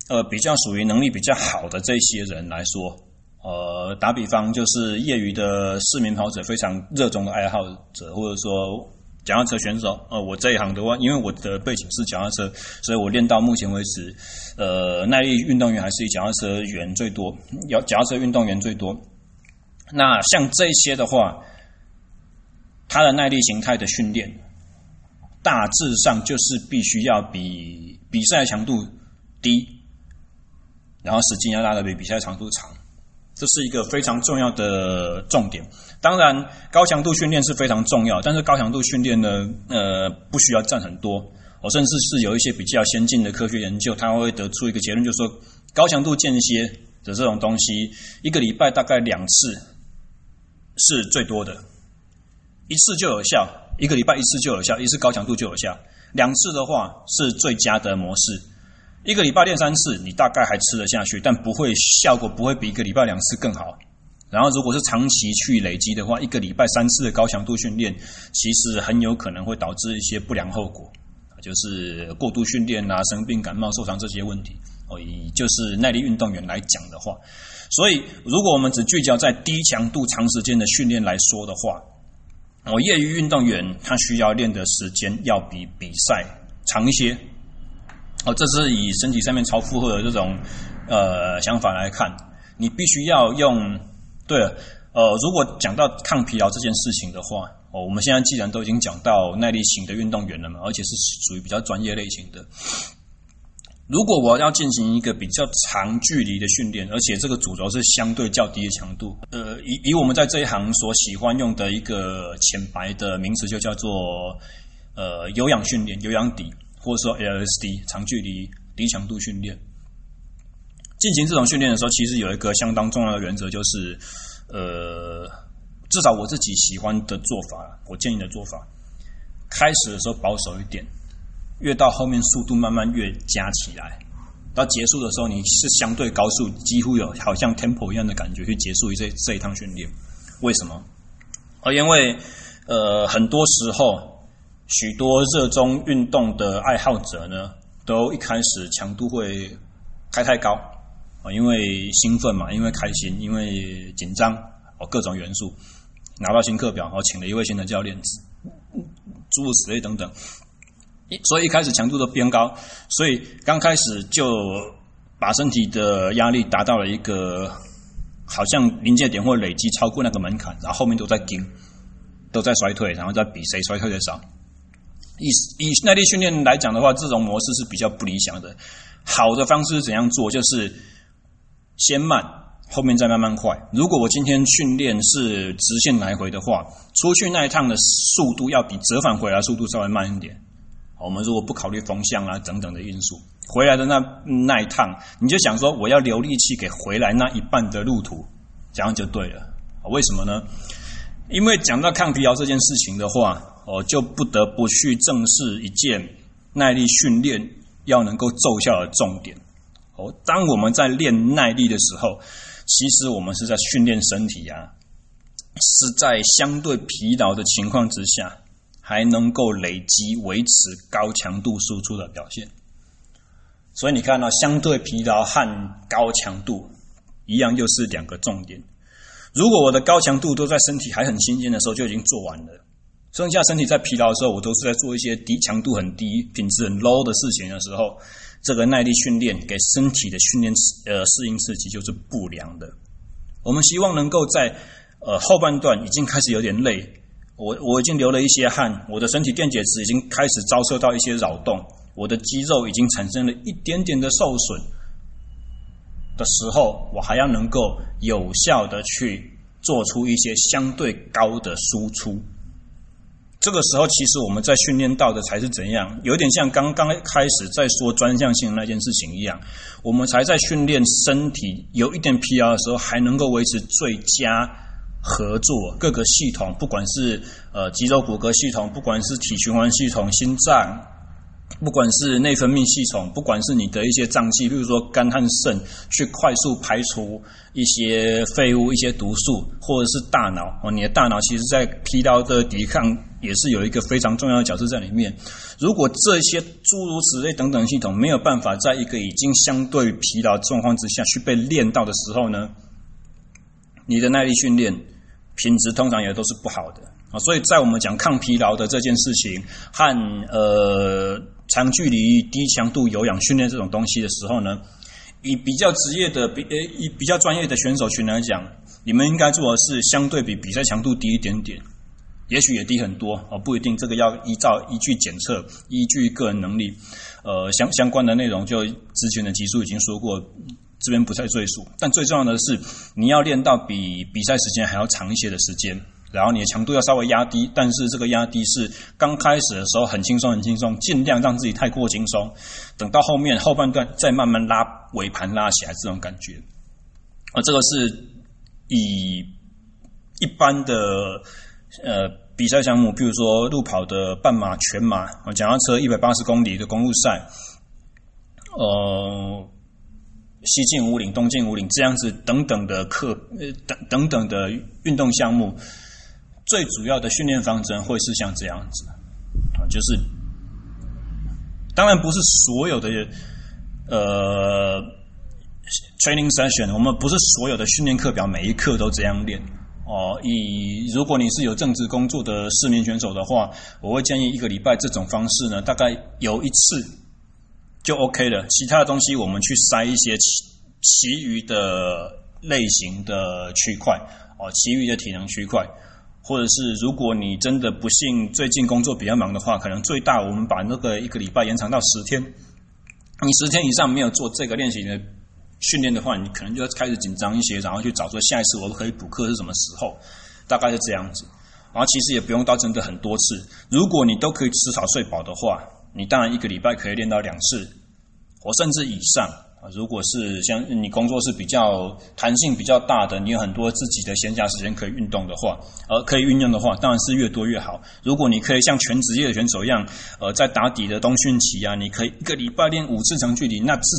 呃，比较属于能力比较好的这些人来说，呃，打比方就是业余的市民跑者，非常热衷的爱好者，或者说脚踏车选手。呃，我这一行的话，因为我的背景是脚踏车，所以我练到目前为止，呃，耐力运动员还是以脚踏车员最多，要脚踏车运动员最多。那像这些的话。它的耐力形态的训练，大致上就是必须要比比赛强度低，然后时间要拉的比比赛长度长，这是一个非常重要的重点。当然，高强度训练是非常重要，但是高强度训练呢，呃，不需要占很多。我甚至是有一些比较先进的科学研究，它会得出一个结论，就是说高强度间歇的这种东西，一个礼拜大概两次是最多的。一次就有效，一个礼拜一次就有效，一次高强度就有效。两次的话是最佳的模式。一个礼拜练三次，你大概还吃得下去，但不会效果不会比一个礼拜两次更好。然后，如果是长期去累积的话，一个礼拜三次的高强度训练，其实很有可能会导致一些不良后果，就是过度训练啊、生病、感冒、受伤这些问题。哦，以就是耐力运动员来讲的话，所以如果我们只聚焦在低强度长时间的训练来说的话，我业余运动员，他需要练的时间要比比赛长一些。哦，这是以身体上面超负荷的这种呃想法来看，你必须要用。对了，呃，如果讲到抗疲劳这件事情的话，哦，我们现在既然都已经讲到耐力型的运动员了嘛，而且是属于比较专业类型的。如果我要进行一个比较长距离的训练，而且这个主轴是相对较低的强度，呃，以以我们在这一行所喜欢用的一个浅白的名词，就叫做呃有氧训练、有氧底，或者说 LSD 长距离低强度训练。进行这种训练的时候，其实有一个相当重要的原则，就是呃，至少我自己喜欢的做法，我建议的做法，开始的时候保守一点。越到后面速度慢慢越加起来，到结束的时候你是相对高速，几乎有好像 tempo 一样的感觉去结束这这一趟训练。为什么？而因为呃很多时候许多热衷运动的爱好者呢，都一开始强度会开太高啊，因为兴奋嘛，因为开心，因为紧张哦，各种元素拿到新课表，然后请了一位新的教练，诸如此类等等。所以一开始强度都偏高，所以刚开始就把身体的压力达到了一个好像临界点或累积超过那个门槛，然后后面都在顶，都在衰退，然后再比谁衰退的少。以以耐力训练来讲的话，这种模式是比较不理想的。好的方式是怎样做？就是先慢，后面再慢慢快。如果我今天训练是直线来回的话，出去那一趟的速度要比折返回来速度稍微慢一点。我们如果不考虑风向啊等等的因素，回来的那那一趟，你就想说我要留力气给回来那一半的路途，这样就对了。为什么呢？因为讲到抗疲劳这件事情的话，哦，就不得不去正视一件耐力训练要能够奏效的重点。哦，当我们在练耐力的时候，其实我们是在训练身体啊，是在相对疲劳的情况之下，还能够累积维持高强度输出的表现。所以你看到相对疲劳和高强度一样，又是两个重点。如果我的高强度都在身体还很新鲜的时候就已经做完了。剩下身体在疲劳的时候，我都是在做一些低强度、很低品质、很 low 的事情的时候，这个耐力训练给身体的训练呃适应刺激就是不良的。我们希望能够在呃后半段已经开始有点累，我我已经流了一些汗，我的身体电解质已经开始遭受到一些扰动，我的肌肉已经产生了一点点的受损的时候，我还要能够有效的去做出一些相对高的输出。这个时候，其实我们在训练到的才是怎样，有点像刚刚开始在说专项性的那件事情一样，我们才在训练身体有一点疲劳的时候，还能够维持最佳合作，各个系统，不管是呃肌肉骨骼系统，不管是体循环系统，心脏。不管是内分泌系统，不管是你的一些脏器，比如说肝和肾，去快速排除一些废物、一些毒素，或者是大脑哦，你的大脑其实在疲劳的抵抗也是有一个非常重要的角色在里面。如果这些诸如此类等等系统没有办法在一个已经相对疲劳状况之下去被练到的时候呢，你的耐力训练品质通常也都是不好的啊。所以在我们讲抗疲劳的这件事情和呃。长距离低强度有氧训练这种东西的时候呢，以比较职业的比呃以比较专业的选手群来讲，你们应该做的是相对比比赛强度低一点点，也许也低很多啊，不一定。这个要依照依据检测，依据个人能力，呃相相关的内容就之前的集数已经说过，这边不再赘述。但最重要的是，你要练到比比赛时间还要长一些的时间。然后你的强度要稍微压低，但是这个压低是刚开始的时候很轻松很轻松，尽量让自己太过轻松，等到后面后半段再慢慢拉尾盘拉起来这种感觉。而这个是以一般的呃比赛项目，比如说路跑的半马、全马，脚踏车一百八十公里的公路赛，呃，西进五岭、东进五岭这样子等等的课，呃等等等的运动项目。最主要的训练方针会是像这样子啊，就是当然不是所有的呃 training session，我们不是所有的训练课表每一课都这样练哦。以如果你是有正职工作的市民选手的话，我会建议一个礼拜这种方式呢，大概有一次就 OK 了。其他的东西我们去塞一些其其余的类型的区块哦，其余的体能区块。或者是如果你真的不幸最近工作比较忙的话，可能最大我们把那个一个礼拜延长到十天。你十天以上没有做这个练习的训练的话，你可能就要开始紧张一些，然后去找说下一次我可以补课是什么时候，大概是这样子。然后其实也不用到真的很多次，如果你都可以吃好睡饱的话，你当然一个礼拜可以练到两次，或甚至以上。如果是像你工作是比较弹性比较大的，你有很多自己的闲暇时间可以运动的话，呃，可以运用的话，当然是越多越好。如果你可以像全职业的选手一样，呃，在打底的冬训期啊，你可以一个礼拜练五次长距离，那是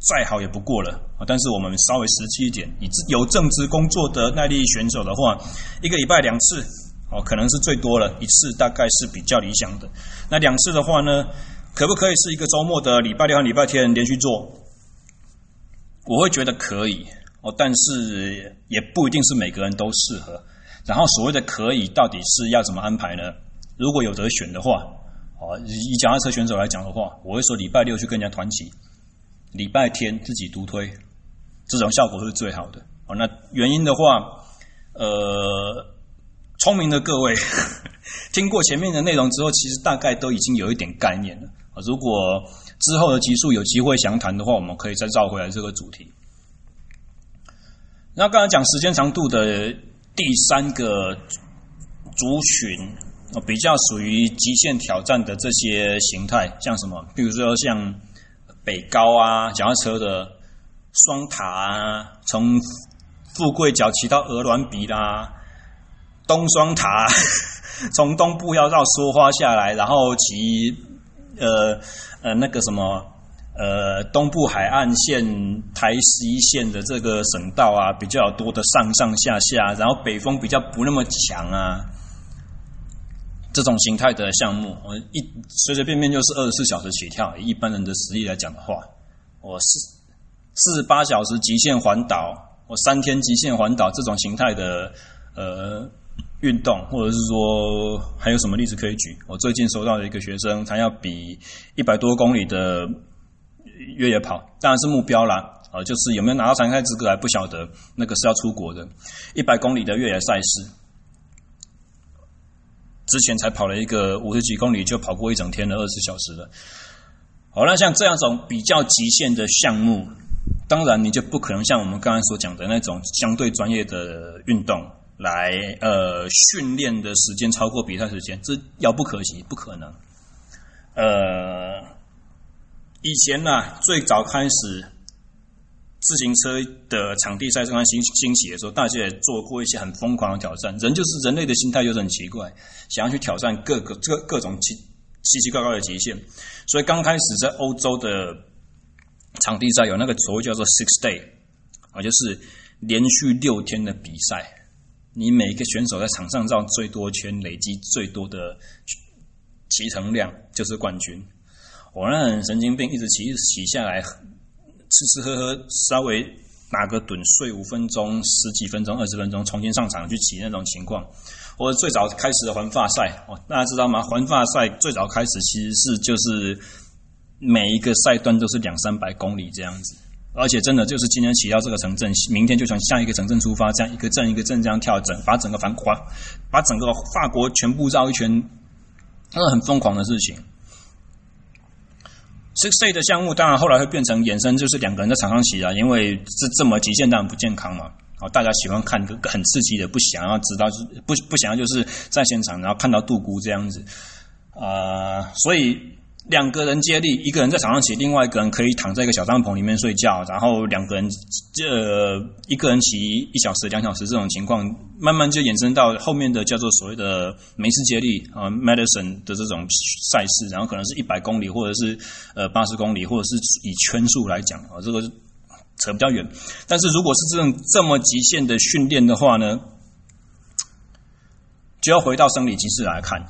再好也不过了。但是我们稍微实际一点，你有正职工作的耐力选手的话，一个礼拜两次，哦，可能是最多了，一次大概是比较理想的。那两次的话呢，可不可以是一个周末的礼拜六和礼拜天连续做？我会觉得可以哦，但是也不一定是每个人都适合。然后所谓的可以，到底是要怎么安排呢？如果有得选的话，哦，以脚踏车选手来讲的话，我会说礼拜六去跟人家团骑，礼拜天自己独推，这种效果是最好的。哦，那原因的话，呃，聪明的各位 听过前面的内容之后，其实大概都已经有一点概念了。如果之后的集数有机会详谈的话，我们可以再绕回来这个主题。那刚才讲时间长度的第三个族群。比较属于极限挑战的这些形态，像什么？比如说像北高啊，脚踏车的双塔啊，从富贵角骑到鹅銮鼻啦，东双塔 从东部要绕梭花下来，然后骑呃呃那个什么呃东部海岸线台十一线的这个省道啊，比较多的上上下下，然后北风比较不那么强啊。这种形态的项目，我一随随便便就是二十四小时起跳。以一般人的实力来讲的话，我四四十八小时极限环岛，我三天极限环岛这种形态的呃运动，或者是说还有什么例子可以举？我最近收到的一个学生，他要比一百多公里的越野跑，当然是目标啦，啊，就是有没有拿到参赛资格还不晓得，那个是要出国的，一百公里的越野赛事。之前才跑了一个五十几公里，就跑过一整天的二十小时了。好，那像这样种比较极限的项目，当然你就不可能像我们刚才所讲的那种相对专业的运动来呃训练的时间超过比赛时间，这遥不可及，不可能。呃，以前呢、最早开始。自行车的场地赛刚刚兴兴起的时候，大家也做过一些很疯狂的挑战。人就是人类的心态就是很奇怪，想要去挑战各个各各种奇奇奇怪怪的极限。所以刚开始在欧洲的场地赛有那个所谓叫做 Six Day 啊，就是连续六天的比赛，你每一个选手在场上绕最多圈，累积最多的骑乘量就是冠军。我那很神经病，一直骑一直骑下来。吃吃喝喝，稍微打个盹，睡五分钟、十几分钟、二十分钟，重新上场去骑那种情况。我最早开始的环法赛，哦，大家知道吗？环法赛最早开始其实是就是每一个赛段都是两三百公里这样子，而且真的就是今天骑到这个城镇，明天就从下一个城镇出发，这样一个镇一个镇这样跳整，把整个环环把整个法国全部绕一圈，那是很疯狂的事情。Six Day 的项目当然后来会变成衍生，就是两个人在场上骑啊，因为这这么极限当然不健康嘛。好，大家喜欢看个很刺激的，不想要知道，不不想要就是在现场，然后看到杜姑这样子啊、所以。两个人接力，一个人在场上骑，另外一个人可以躺在一个小帐篷里面睡觉，然后两个人，呃，一个人骑一小时、两小时这种情况，慢慢就衍生到后面的叫做所谓的美式接力啊，medicine 的这种赛事，然后可能是一百公里，或者是呃八十公里，或者是以圈数来讲啊，这个扯比较远。但是如果是这种这么极限的训练的话呢，就要回到生理机制来看。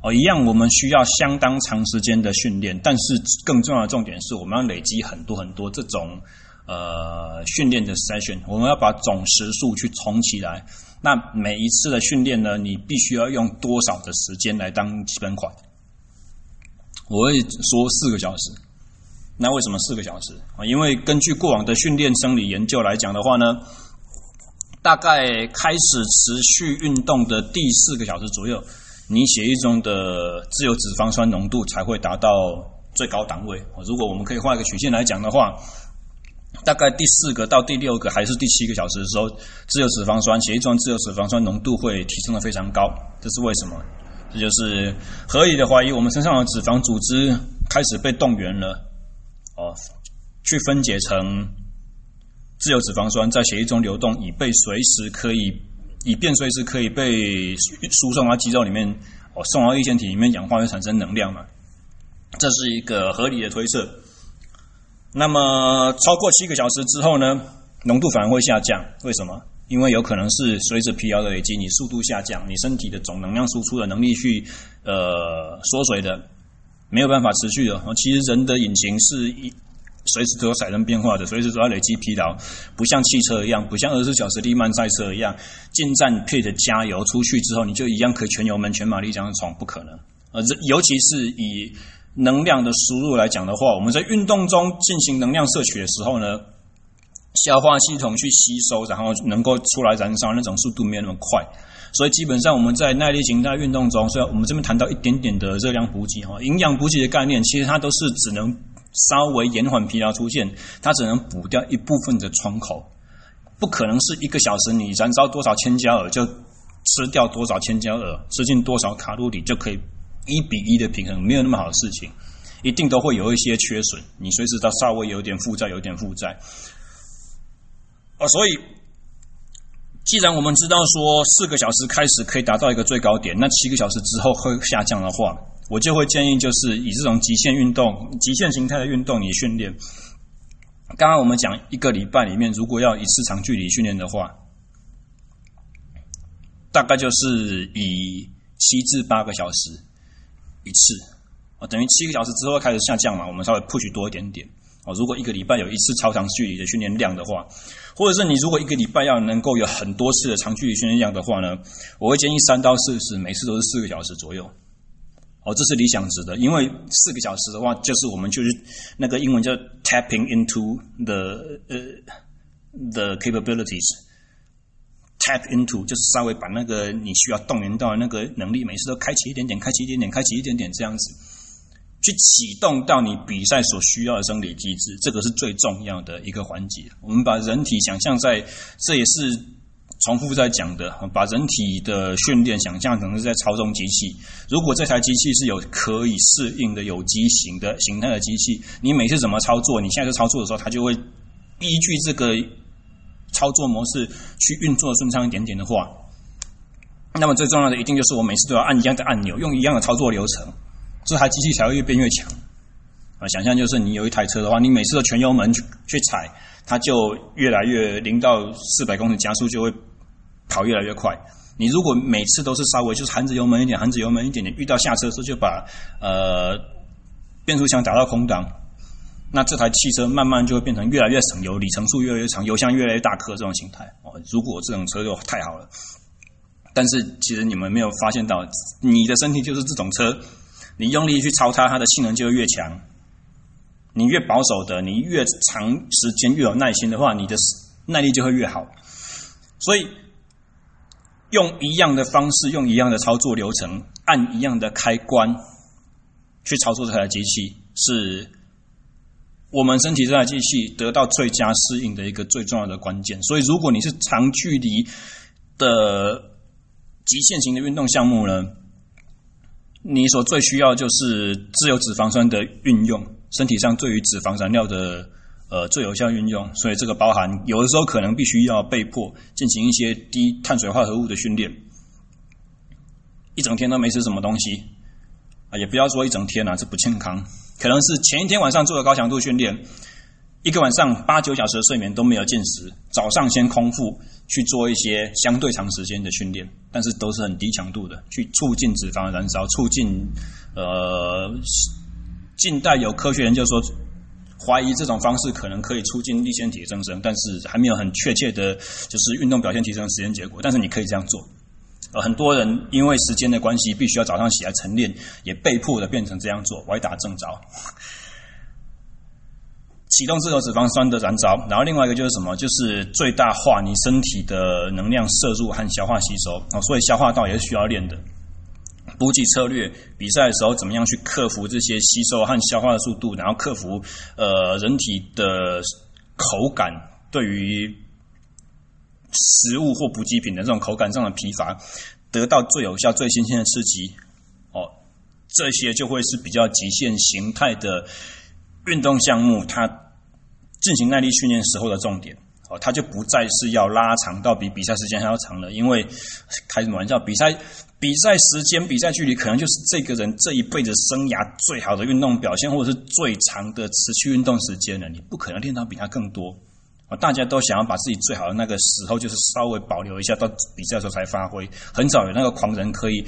哦，一样，我们需要相当长时间的训练，但是更重要的重点是，我们要累积很多很多这种呃训练的 session，我们要把总时数去冲起来。那每一次的训练呢，你必须要用多少的时间来当基本款？我会说四个小时。那为什么四个小时啊？因为根据过往的训练生理研究来讲的话呢，大概开始持续运动的第四个小时左右。你血液中的自由脂肪酸浓度才会达到最高档位。如果我们可以画一个曲线来讲的话，大概第四个到第六个还是第七个小时的时候，自由脂肪酸血液中自由脂肪酸浓度会提升得非常高。这是为什么？这就是合理的怀疑，我们身上的脂肪组织开始被动员了，哦，去分解成自由脂肪酸在血液中流动，以被随时可以。以便随时可以被输送到肌肉里面，哦，送到粒线体里面氧化，会产生能量嘛？这是一个合理的推测。那么超过七个小时之后呢，浓度反而会下降。为什么？因为有可能是随着疲劳的累积，你速度下降，你身体的总能量输出的能力去呃缩水的，没有办法持续的。其实人的引擎是一。随时都有产生变化的，随时都要累积疲劳，不像汽车一样，不像二十四小时力曼赛车一样，进站 pit 加油出去之后，你就一样可以全油门、全马力这样闯，不可能。呃，尤其是以能量的输入来讲的话，我们在运动中进行能量摄取的时候呢，消化系统去吸收，然后能够出来燃烧，那种速度没有那么快。所以基本上我们在耐力型态运动中，虽然我们这边谈到一点点的热量补给哈，营养补给的概念，其实它都是只能稍微延缓疲劳出现，它只能补掉一部分的窗口，不可能是一个小时你燃烧多少千焦耳就吃掉多少千焦耳，吃进多少卡路里就可以。一比一的平衡没有那么好的事情，一定都会有一些缺损。你随时都稍微有点负债，有点负债。啊，所以既然我们知道说四个小时开始可以达到一个最高点，那七个小时之后会下降的话，我就会建议就是以这种极限运动、极限形态的运动你训练。刚刚我们讲一个礼拜里面，如果要一次长距离训练的话，大概就是以七至八个小时。一次啊，等于七个小时之后开始下降嘛，我们稍微 push 多一点点哦。如果一个礼拜有一次超长距离的训练量的话，或者是你如果一个礼拜要能够有很多次的长距离训练量的话呢，我会建议三到四次，每次都是四个小时左右。哦，这是理想值的，因为四个小时的话，就是我们就是那个英文叫 tapping into the 呃 the capabilities。Tap into 就是稍微把那个你需要动员到的那个能力，每次都开启一点点，开启一点点，开启一点点，这样子去启动到你比赛所需要的生理机制，这个是最重要的一个环节。我们把人体想象在，这也是重复在讲的，把人体的训练想象成是在操纵机器。如果这台机器是有可以适应的有机型的形态的机器，你每次怎么操作，你现在操作的时候，它就会依据这个。操作模式去运作顺畅一点点的话，那么最重要的一定就是我每次都要按一样的按钮，用一样的操作流程，这台机器才会越变越强。啊，想象就是你有一台车的话，你每次都全油门去去踩，它就越来越零到四百公里加速就会跑越来越快。你如果每次都是稍微就是含着油门一点，含着油门一点点，遇到下车的时候就把呃变速箱打到空档。那这台汽车慢慢就会变成越来越省油，里程数越来越长，油箱越来越大颗这种形态哦。如果这种车就太好了，但是其实你们没有发现到，你的身体就是这种车，你用力去操它，它的性能就会越强。你越保守的，你越长时间越有耐心的话，你的耐力就会越好。所以用一样的方式，用一样的操作流程，按一样的开关去操作这台机器是。我们身体这台机器得到最佳适应的一个最重要的关键，所以如果你是长距离的极限型的运动项目呢，你所最需要就是自由脂肪酸的运用，身体上对于脂肪燃料的呃最有效运用，所以这个包含有的时候可能必须要被迫进行一些低碳水化合物的训练，一整天都没吃什么东西啊，也不要说一整天啊，这不健康。可能是前一天晚上做了高强度训练，一个晚上八九小时的睡眠都没有进食，早上先空腹去做一些相对长时间的训练，但是都是很低强度的，去促进脂肪的燃烧，促进呃，近代有科学研究说怀疑这种方式可能可以促进粒腺体增生，但是还没有很确切的，就是运动表现提升的实验结果，但是你可以这样做。呃，很多人因为时间的关系，必须要早上起来晨练，也被迫的变成这样做，歪打正着，启动自由脂肪酸的燃烧。然后另外一个就是什么？就是最大化你身体的能量摄入和消化吸收啊，所以消化道也是需要练的。补给策略，比赛的时候怎么样去克服这些吸收和消化的速度，然后克服呃人体的口感对于。食物或补给品的这种口感上的疲乏，得到最有效、最新鲜的刺激，哦，这些就会是比较极限形态的运动项目，它进行耐力训练时候的重点。哦，它就不再是要拉长到比比赛时间还要长了，因为开什么玩笑，比赛比赛时间、比赛距离，可能就是这个人这一辈子生涯最好的运动表现，或者是最长的持续运动时间了。你不可能练到比他更多。啊，大家都想要把自己最好的那个时候，就是稍微保留一下，到比赛的时候才发挥。很少有那个狂人可以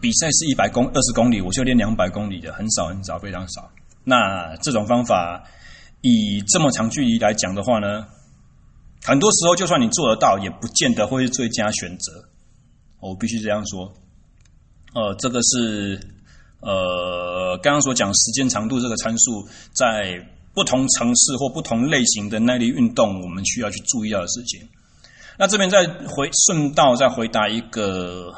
比赛是一百公二十公里，我就练两百公里的，很少很少，非常少。那这种方法以这么长距离来讲的话呢，很多时候就算你做得到，也不见得会是最佳选择。我必须这样说。呃，这个是呃，刚刚所讲时间长度这个参数，在不同城市或不同类型的耐力运动，我们需要去注意到的事情。那这边再回顺道再回答一个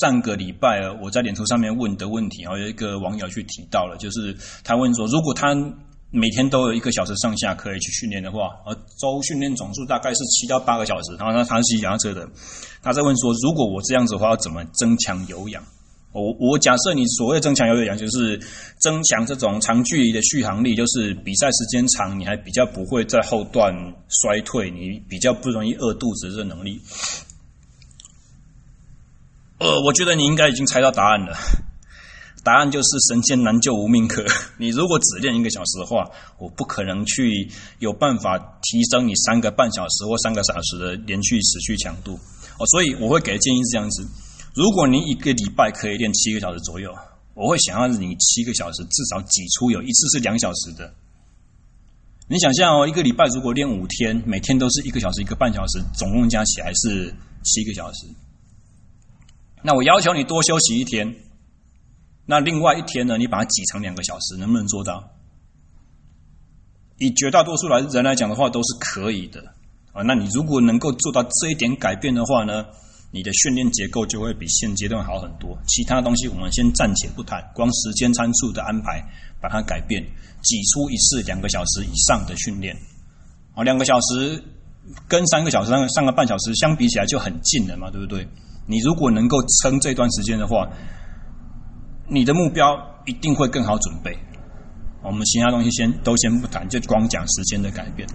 上个礼拜我在脸书上面问的问题，然后有一个网友去提到了，就是他问说，如果他每天都有一个小时上下可以去训练的话，而周训练总数大概是七到八个小时，然后他他是骑脚踏车的，他在问说，如果我这样子的话，要怎么增强有氧？我我假设你所谓增强有氧，就是增强这种长距离的续航力，就是比赛时间长，你还比较不会在后段衰退，你比较不容易饿肚子的能力。呃，我觉得你应该已经猜到答案了。答案就是神仙难救无命客。你如果只练一个小时的话，我不可能去有办法提升你三个半小时或三个小时的连续持续强度。哦，所以我会给的建议是这样子：如果你一个礼拜可以练七个小时左右，我会想要你七个小时至少挤出有一次是两小时的。你想象哦，一个礼拜如果练五天，每天都是一个小时一个半小时，总共加起来是七个小时。那我要求你多休息一天。那另外一天呢？你把它挤成两个小时，能不能做到？以绝大多数来人来讲的话，都是可以的啊。那你如果能够做到这一点改变的话呢，你的训练结构就会比现阶段好很多。其他东西我们先暂且不谈，光时间参数的安排把它改变，挤出一次两个小时以上的训练啊，两个小时跟三个小时、上个半小时相比起来就很近了嘛，对不对？你如果能够撑这段时间的话。你的目标一定会更好准备。我们其他东西先都先不谈，就光讲时间的改变。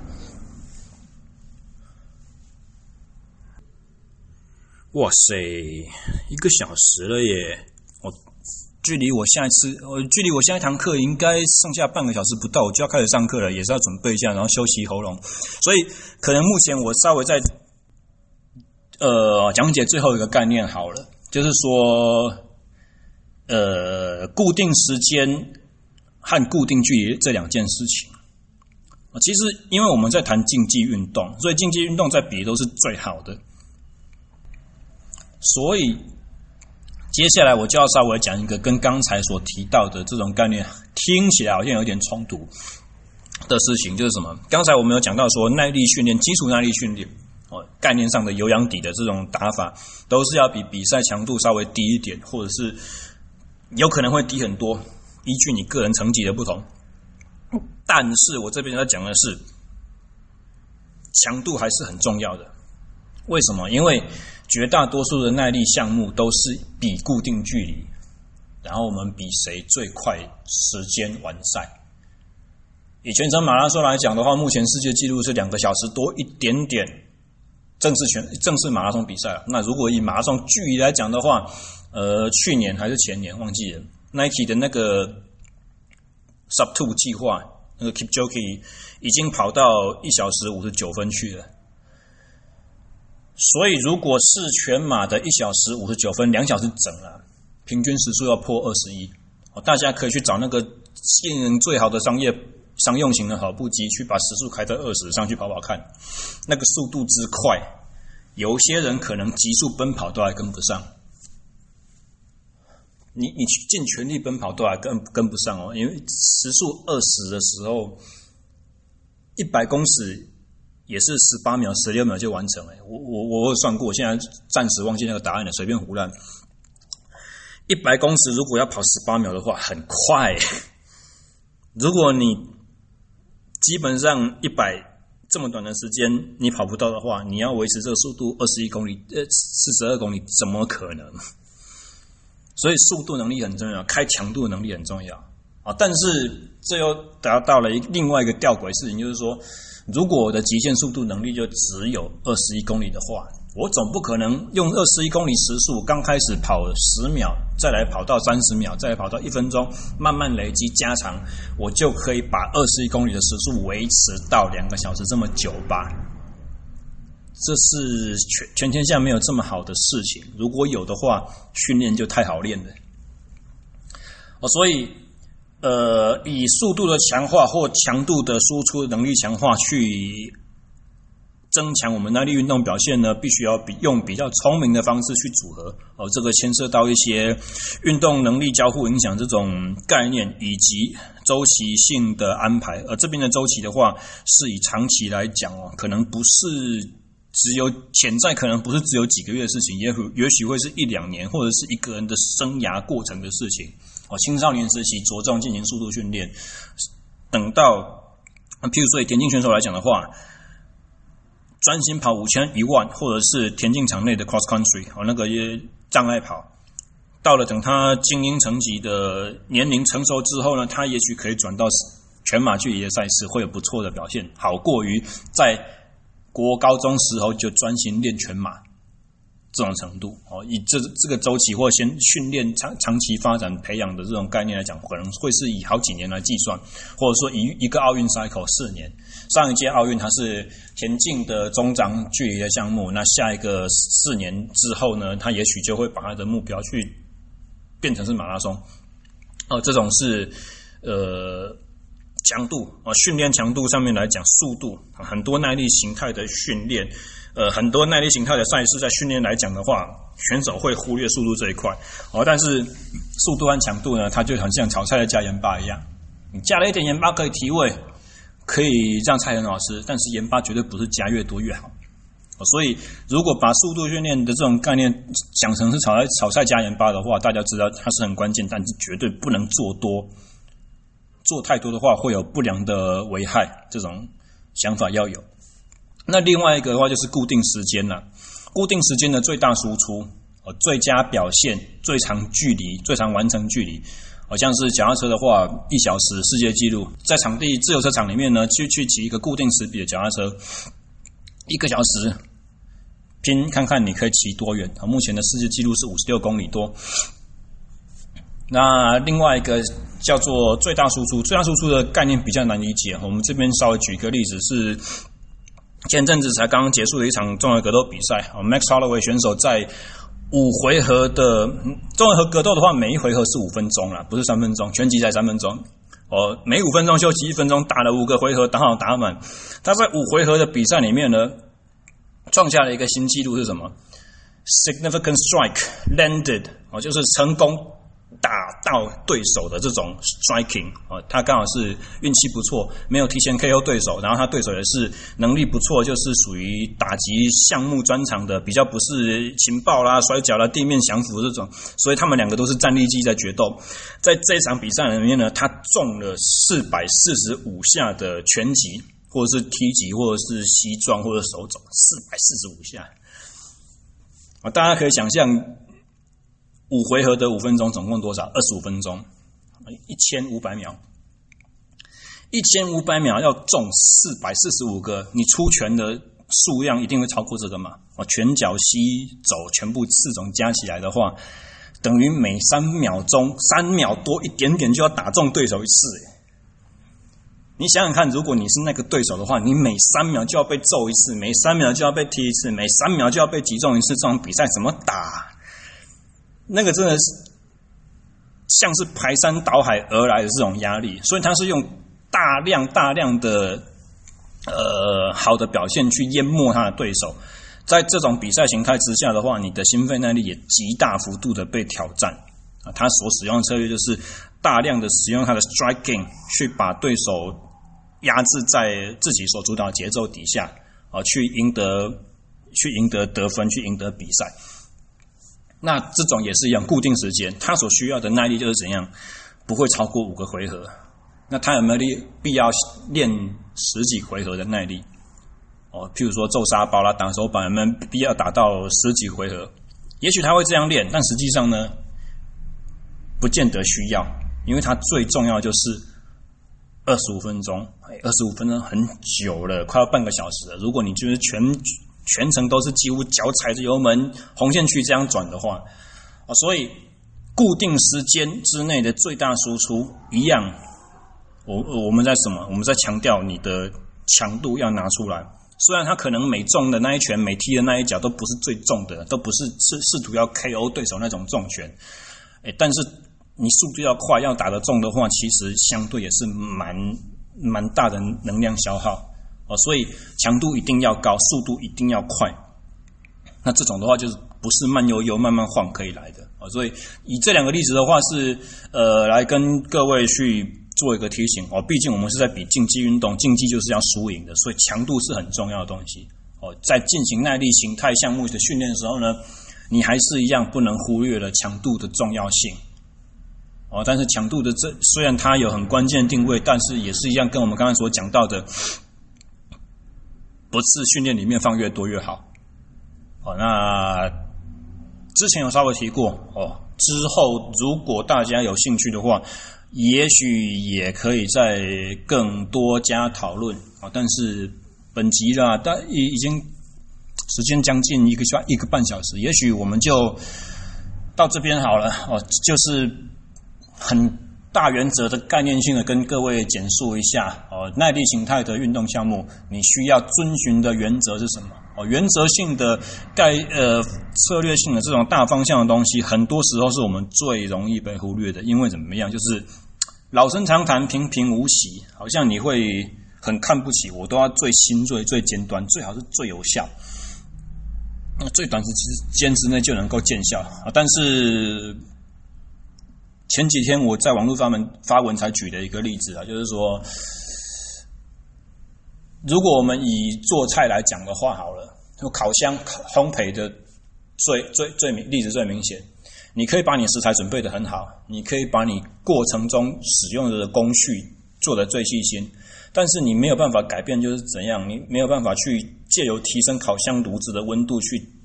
哇塞，一个小时了耶！我距离我下一次，我距离我下一堂课应该剩下半个小时不到，我就要开始上课了，也是要准备一下，然后休息喉咙。所以可能目前我稍微在呃讲解最后一个概念好了，就是说。呃，固定时间和固定距离这两件事情，其实因为我们在谈竞技运动，所以竞技运动在比都是最好的。所以接下来我就要稍微讲一个跟刚才所提到的这种概念听起来好像有点冲突的事情，就是什么？刚才我们有讲到说耐力训练、基础耐力训练哦，概念上的有氧底的这种打法，都是要比比赛强度稍微低一点，或者是。有可能会低很多，依据你个人成绩的不同。但是我这边要讲的是，强度还是很重要的。为什么？因为绝大多数的耐力项目都是比固定距离，然后我们比谁最快时间完赛。以全程马拉松来讲的话，目前世界纪录是两个小时多一点点。正式全正式马拉松比赛了。那如果以马拉松距离来讲的话，呃，去年还是前年忘记了，Nike 的那个 Sub Two 计划，那个 Kipchoge 已经跑到一小时五十九分去了。所以，如果是全马的一小时五十九分，两小时整了，平均时速要破二十一。大家可以去找那个性能最好的商业。商用型的跑步机，去把时速开到二十上去跑跑看，那个速度之快，有些人可能急速奔跑都还跟不上。你你去尽全力奔跑都还跟跟不上哦，因为时速二十的时候，一百公尺也是十八秒、十六秒就完成了。我我我算过，现在暂时忘记那个答案了，随便胡乱。一百公尺如果要跑十八秒的话，很快。如果你基本上一百这么短的时间你跑不到的话，你要维持这个速度二十一公里，呃，四十二公里，怎么可能？所以速度能力很重要，开强度能力很重要啊。但是这又达到了一另外一个吊诡事情，就是说，如果我的极限速度能力就只有二十一公里的话。我总不可能用二十一公里时速，刚开始跑十秒，再来跑到三十秒，再来跑到一分钟，慢慢累积加长，我就可以把二十一公里的时速维持到两个小时这么久吧？这是全全天下没有这么好的事情。如果有的话，训练就太好练了。哦，所以呃，以速度的强化或强度的输出能力强化去。增强我们耐力运动表现呢，必须要比用比较聪明的方式去组合哦。这个牵涉到一些运动能力交互影响这种概念，以及周期性的安排。而这边的周期的话，是以长期来讲哦，可能不是只有潜在，可能不是只有几个月的事情，也许也许会是一两年，或者是一个人的生涯过程的事情哦。青少年时期着重进行速度训练，等到譬如说以田径选手来讲的话。专心跑五千、一万，或者是田径场内的 cross country，哦，那个也障碍跑。到了等他精英层级的年龄成熟之后呢，他也许可以转到全马去野赛事，会有不错的表现，好过于在国高中时候就专心练全马。这种程度哦，以这这个周期或先训练长长期发展培养的这种概念来讲，可能会是以好几年来计算，或者说以一个奥运 cycle 四年。上一届奥运它是田径的中长距离的项目，那下一个四年之后呢，他也许就会把他的目标去变成是马拉松。哦，这种是呃强度啊，训练强度上面来讲，速度很多耐力形态的训练。呃，很多耐力形态的赛事，在训练来讲的话，选手会忽略速度这一块哦。但是速度和强度呢，它就很像炒菜的加盐巴一样，你加了一点盐巴可以提味，可以让菜很好吃，但是盐巴绝对不是加越多越好。哦所以，如果把速度训练的这种概念讲成是炒菜炒菜加盐巴的话，大家知道它是很关键，但是绝对不能做多，做太多的话会有不良的危害。这种想法要有。那另外一个的话就是固定时间了，固定时间的最大输出，呃，最佳表现、最长距离、最长完成距离，好像是脚踏车的话，一小时世界纪录，在场地自由车场里面呢，去去骑一个固定时比的脚踏车，一个小时，拼看看你可以骑多远啊？目前的世界纪录是五十六公里多。那另外一个叫做最大输出，最大输出的概念比较难理解，我们这边稍微举一个例子是。前阵子才刚刚结束的一场综合格斗比赛，Max Holloway 选手在五回合的综合格斗的话，每一回合是五分钟啦，不是三分钟，拳击才三分钟。哦，每五分钟休息一分钟，打了五个回合，打好打满。他在五回合的比赛里面呢，创下了一个新纪录是什么？Significant strike landed，哦，就是成功。打到对手的这种 striking 啊，他刚好是运气不错，没有提前 KO 对手，然后他对手也是能力不错，就是属于打击项目专长的，比较不是情报啦、摔跤啦、地面降服这种，所以他们两个都是战力技在决斗。在这场比赛里面呢，他中了四百四十五下的拳击，或者是踢击，或者是膝撞，或者手肘，四百四十五下啊，大家可以想象。五回合的五分钟，总共多少？二十五分钟，一千五百秒，一千五百秒要中四百四十五个，你出拳的数量一定会超过这个嘛？哦，拳脚膝肘全部四种加起来的话，等于每三秒钟三秒多一点点就要打中对手一次。你想想看，如果你是那个对手的话，你每三秒就要被揍一次，每三秒就要被踢一次，每三秒就要被击中一次，这种比赛怎么打？那个真的是像是排山倒海而来的这种压力，所以他是用大量大量的呃好的表现去淹没他的对手。在这种比赛形态之下的话，你的心肺耐力也极大幅度的被挑战啊。他所使用的策略就是大量的使用他的 striking 去把对手压制在自己所主导节奏底下啊，去赢得去赢得得分，去赢得比赛。那这种也是一样，固定时间，他所需要的耐力就是怎样，不会超过五个回合。那他有没有必要练十几回合的耐力？哦，譬如说揍沙包啦、打手板，有没有必要打到十几回合？也许他会这样练，但实际上呢，不见得需要，因为他最重要就是二十五分钟。二十五分钟很久了，快要半个小时了。如果你就是全。全程都是几乎脚踩着油门红线区这样转的话，啊，所以固定时间之内的最大输出一样，我我们在什么？我们在强调你的强度要拿出来。虽然他可能每中的那一拳、每踢的那一脚都不是最重的，都不是试试图要 KO 对手那种重拳，诶，但是你速度要快，要打得重的话，其实相对也是蛮蛮大的能量消耗。哦，所以强度一定要高，速度一定要快。那这种的话，就是不是慢悠悠慢慢晃可以来的啊。所以以这两个例子的话是，呃来跟各位去做一个提醒哦。毕竟我们是在比竞技运动，竞技就是要输赢的，所以强度是很重要的东西哦。在进行耐力形态项目的训练的时候呢，你还是一样不能忽略了强度的重要性。哦，但是强度的这虽然它有很关键定位，但是也是一样，跟我们刚才所讲到的，不是训练里面放越多越好。哦，那之前有稍微提过哦，之后如果大家有兴趣的话，也许也可以再更多加讨论啊。但是本集啦，但已已经时间将近一个小一个半小时，也许我们就到这边好了哦，就是。很大原则的概念性的跟各位简述一下哦，耐力型态的运动项目，你需要遵循的原则是什么？哦，原则性的概呃策略性的这种大方向的东西，很多时候是我们最容易被忽略的，因为怎么样？就是老生常谈，平平无奇，好像你会很看不起我，都要最新锐、最尖端，最好是最有效，那最短时间之内就能够见效啊，但是。前几天我在网络上面发文才举的一个例子啊，就是说，如果我们以做菜来讲的话，好了，就烤箱烘焙的最最最明例子最明显，你可以把你食材准备得很好，你可以把你过程中使用的工序做得最细心，但是你没有办法改变就是怎样，你没有办法去借由提升烤箱炉子的温度去。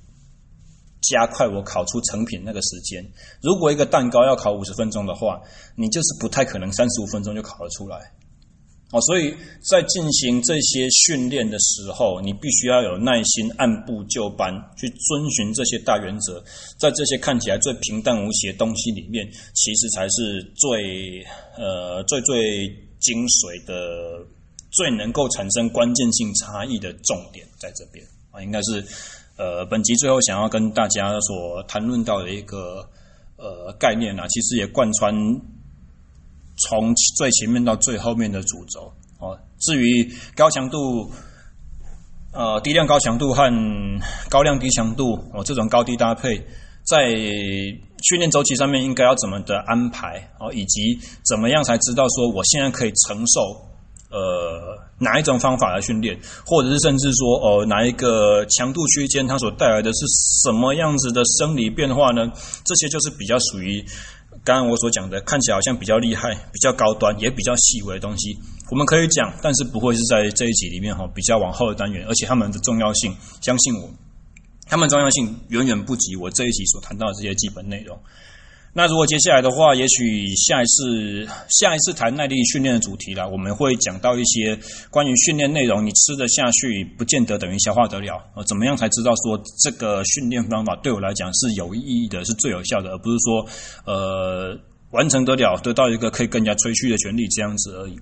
加快我烤出成品那个时间。如果一个蛋糕要烤五十分钟的话，你就是不太可能三十五分钟就烤得出来。哦，所以在进行这些训练的时候，你必须要有耐心，按部就班去遵循这些大原则。在这些看起来最平淡无奇的东西里面，其实才是最呃最最精髓的、最能够产生关键性差异的重点，在这边啊，应该是。呃，本集最后想要跟大家所谈论到的一个呃概念啊，其实也贯穿从最前面到最后面的主轴哦。至于高强度、呃低量高强度和高量低强度哦，这种高低搭配，在训练周期上面应该要怎么的安排哦，以及怎么样才知道说我现在可以承受。呃，哪一种方法来训练，或者是甚至说，呃，哪一个强度区间它所带来的是什么样子的生理变化呢？这些就是比较属于刚刚我所讲的，看起来好像比较厉害、比较高端，也比较细微的东西，我们可以讲，但是不会是在这一集里面哈，比较往后的单元，而且他们的重要性，相信我，他们重要性远远不及我这一集所谈到的这些基本内容。那如果接下来的话，也许下一次下一次谈耐力训练的主题啦，我们会讲到一些关于训练内容，你吃得下去，不见得等于消化得了。呃，怎么样才知道说这个训练方法对我来讲是有意义的，是最有效的，而不是说呃完成得了，得到一个可以更加吹嘘的权利这样子而已。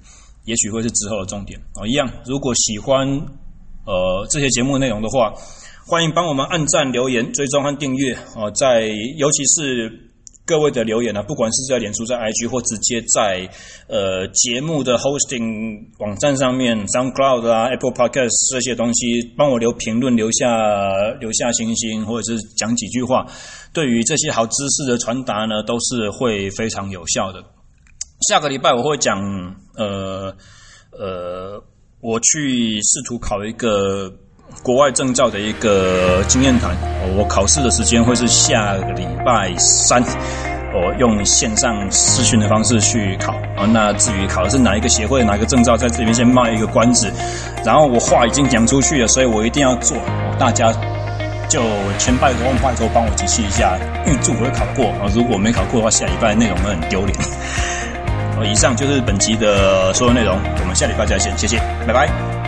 也许会是之后的重点哦。一样，如果喜欢呃这些节目内容的话，欢迎帮我们按赞、留言、追踪和订阅哦。在尤其是。各位的留言呢、啊，不管是在脸书、在 IG 或直接在呃节目的 hosting 网站上面，SoundCloud 啊、Apple Podcast 这些东西，帮我留评论，留下留下星星，或者是讲几句话，对于这些好知识的传达呢，都是会非常有效的。下个礼拜我会讲，呃呃，我去试图考一个。国外证照的一个经验谈，我考试的时间会是下个礼拜三，我用线上视讯的方式去考啊。那至于考的是哪一个协会、哪一个证照，在这边先卖一个关子。然后我话已经讲出去了，所以我一定要做。大家就千拜托万拜托帮我集气一下，预祝我会考过啊。如果没考过的话，下礼拜内容会很丢脸。以上就是本集的所有内容，我们下礼拜再见，谢谢，拜拜。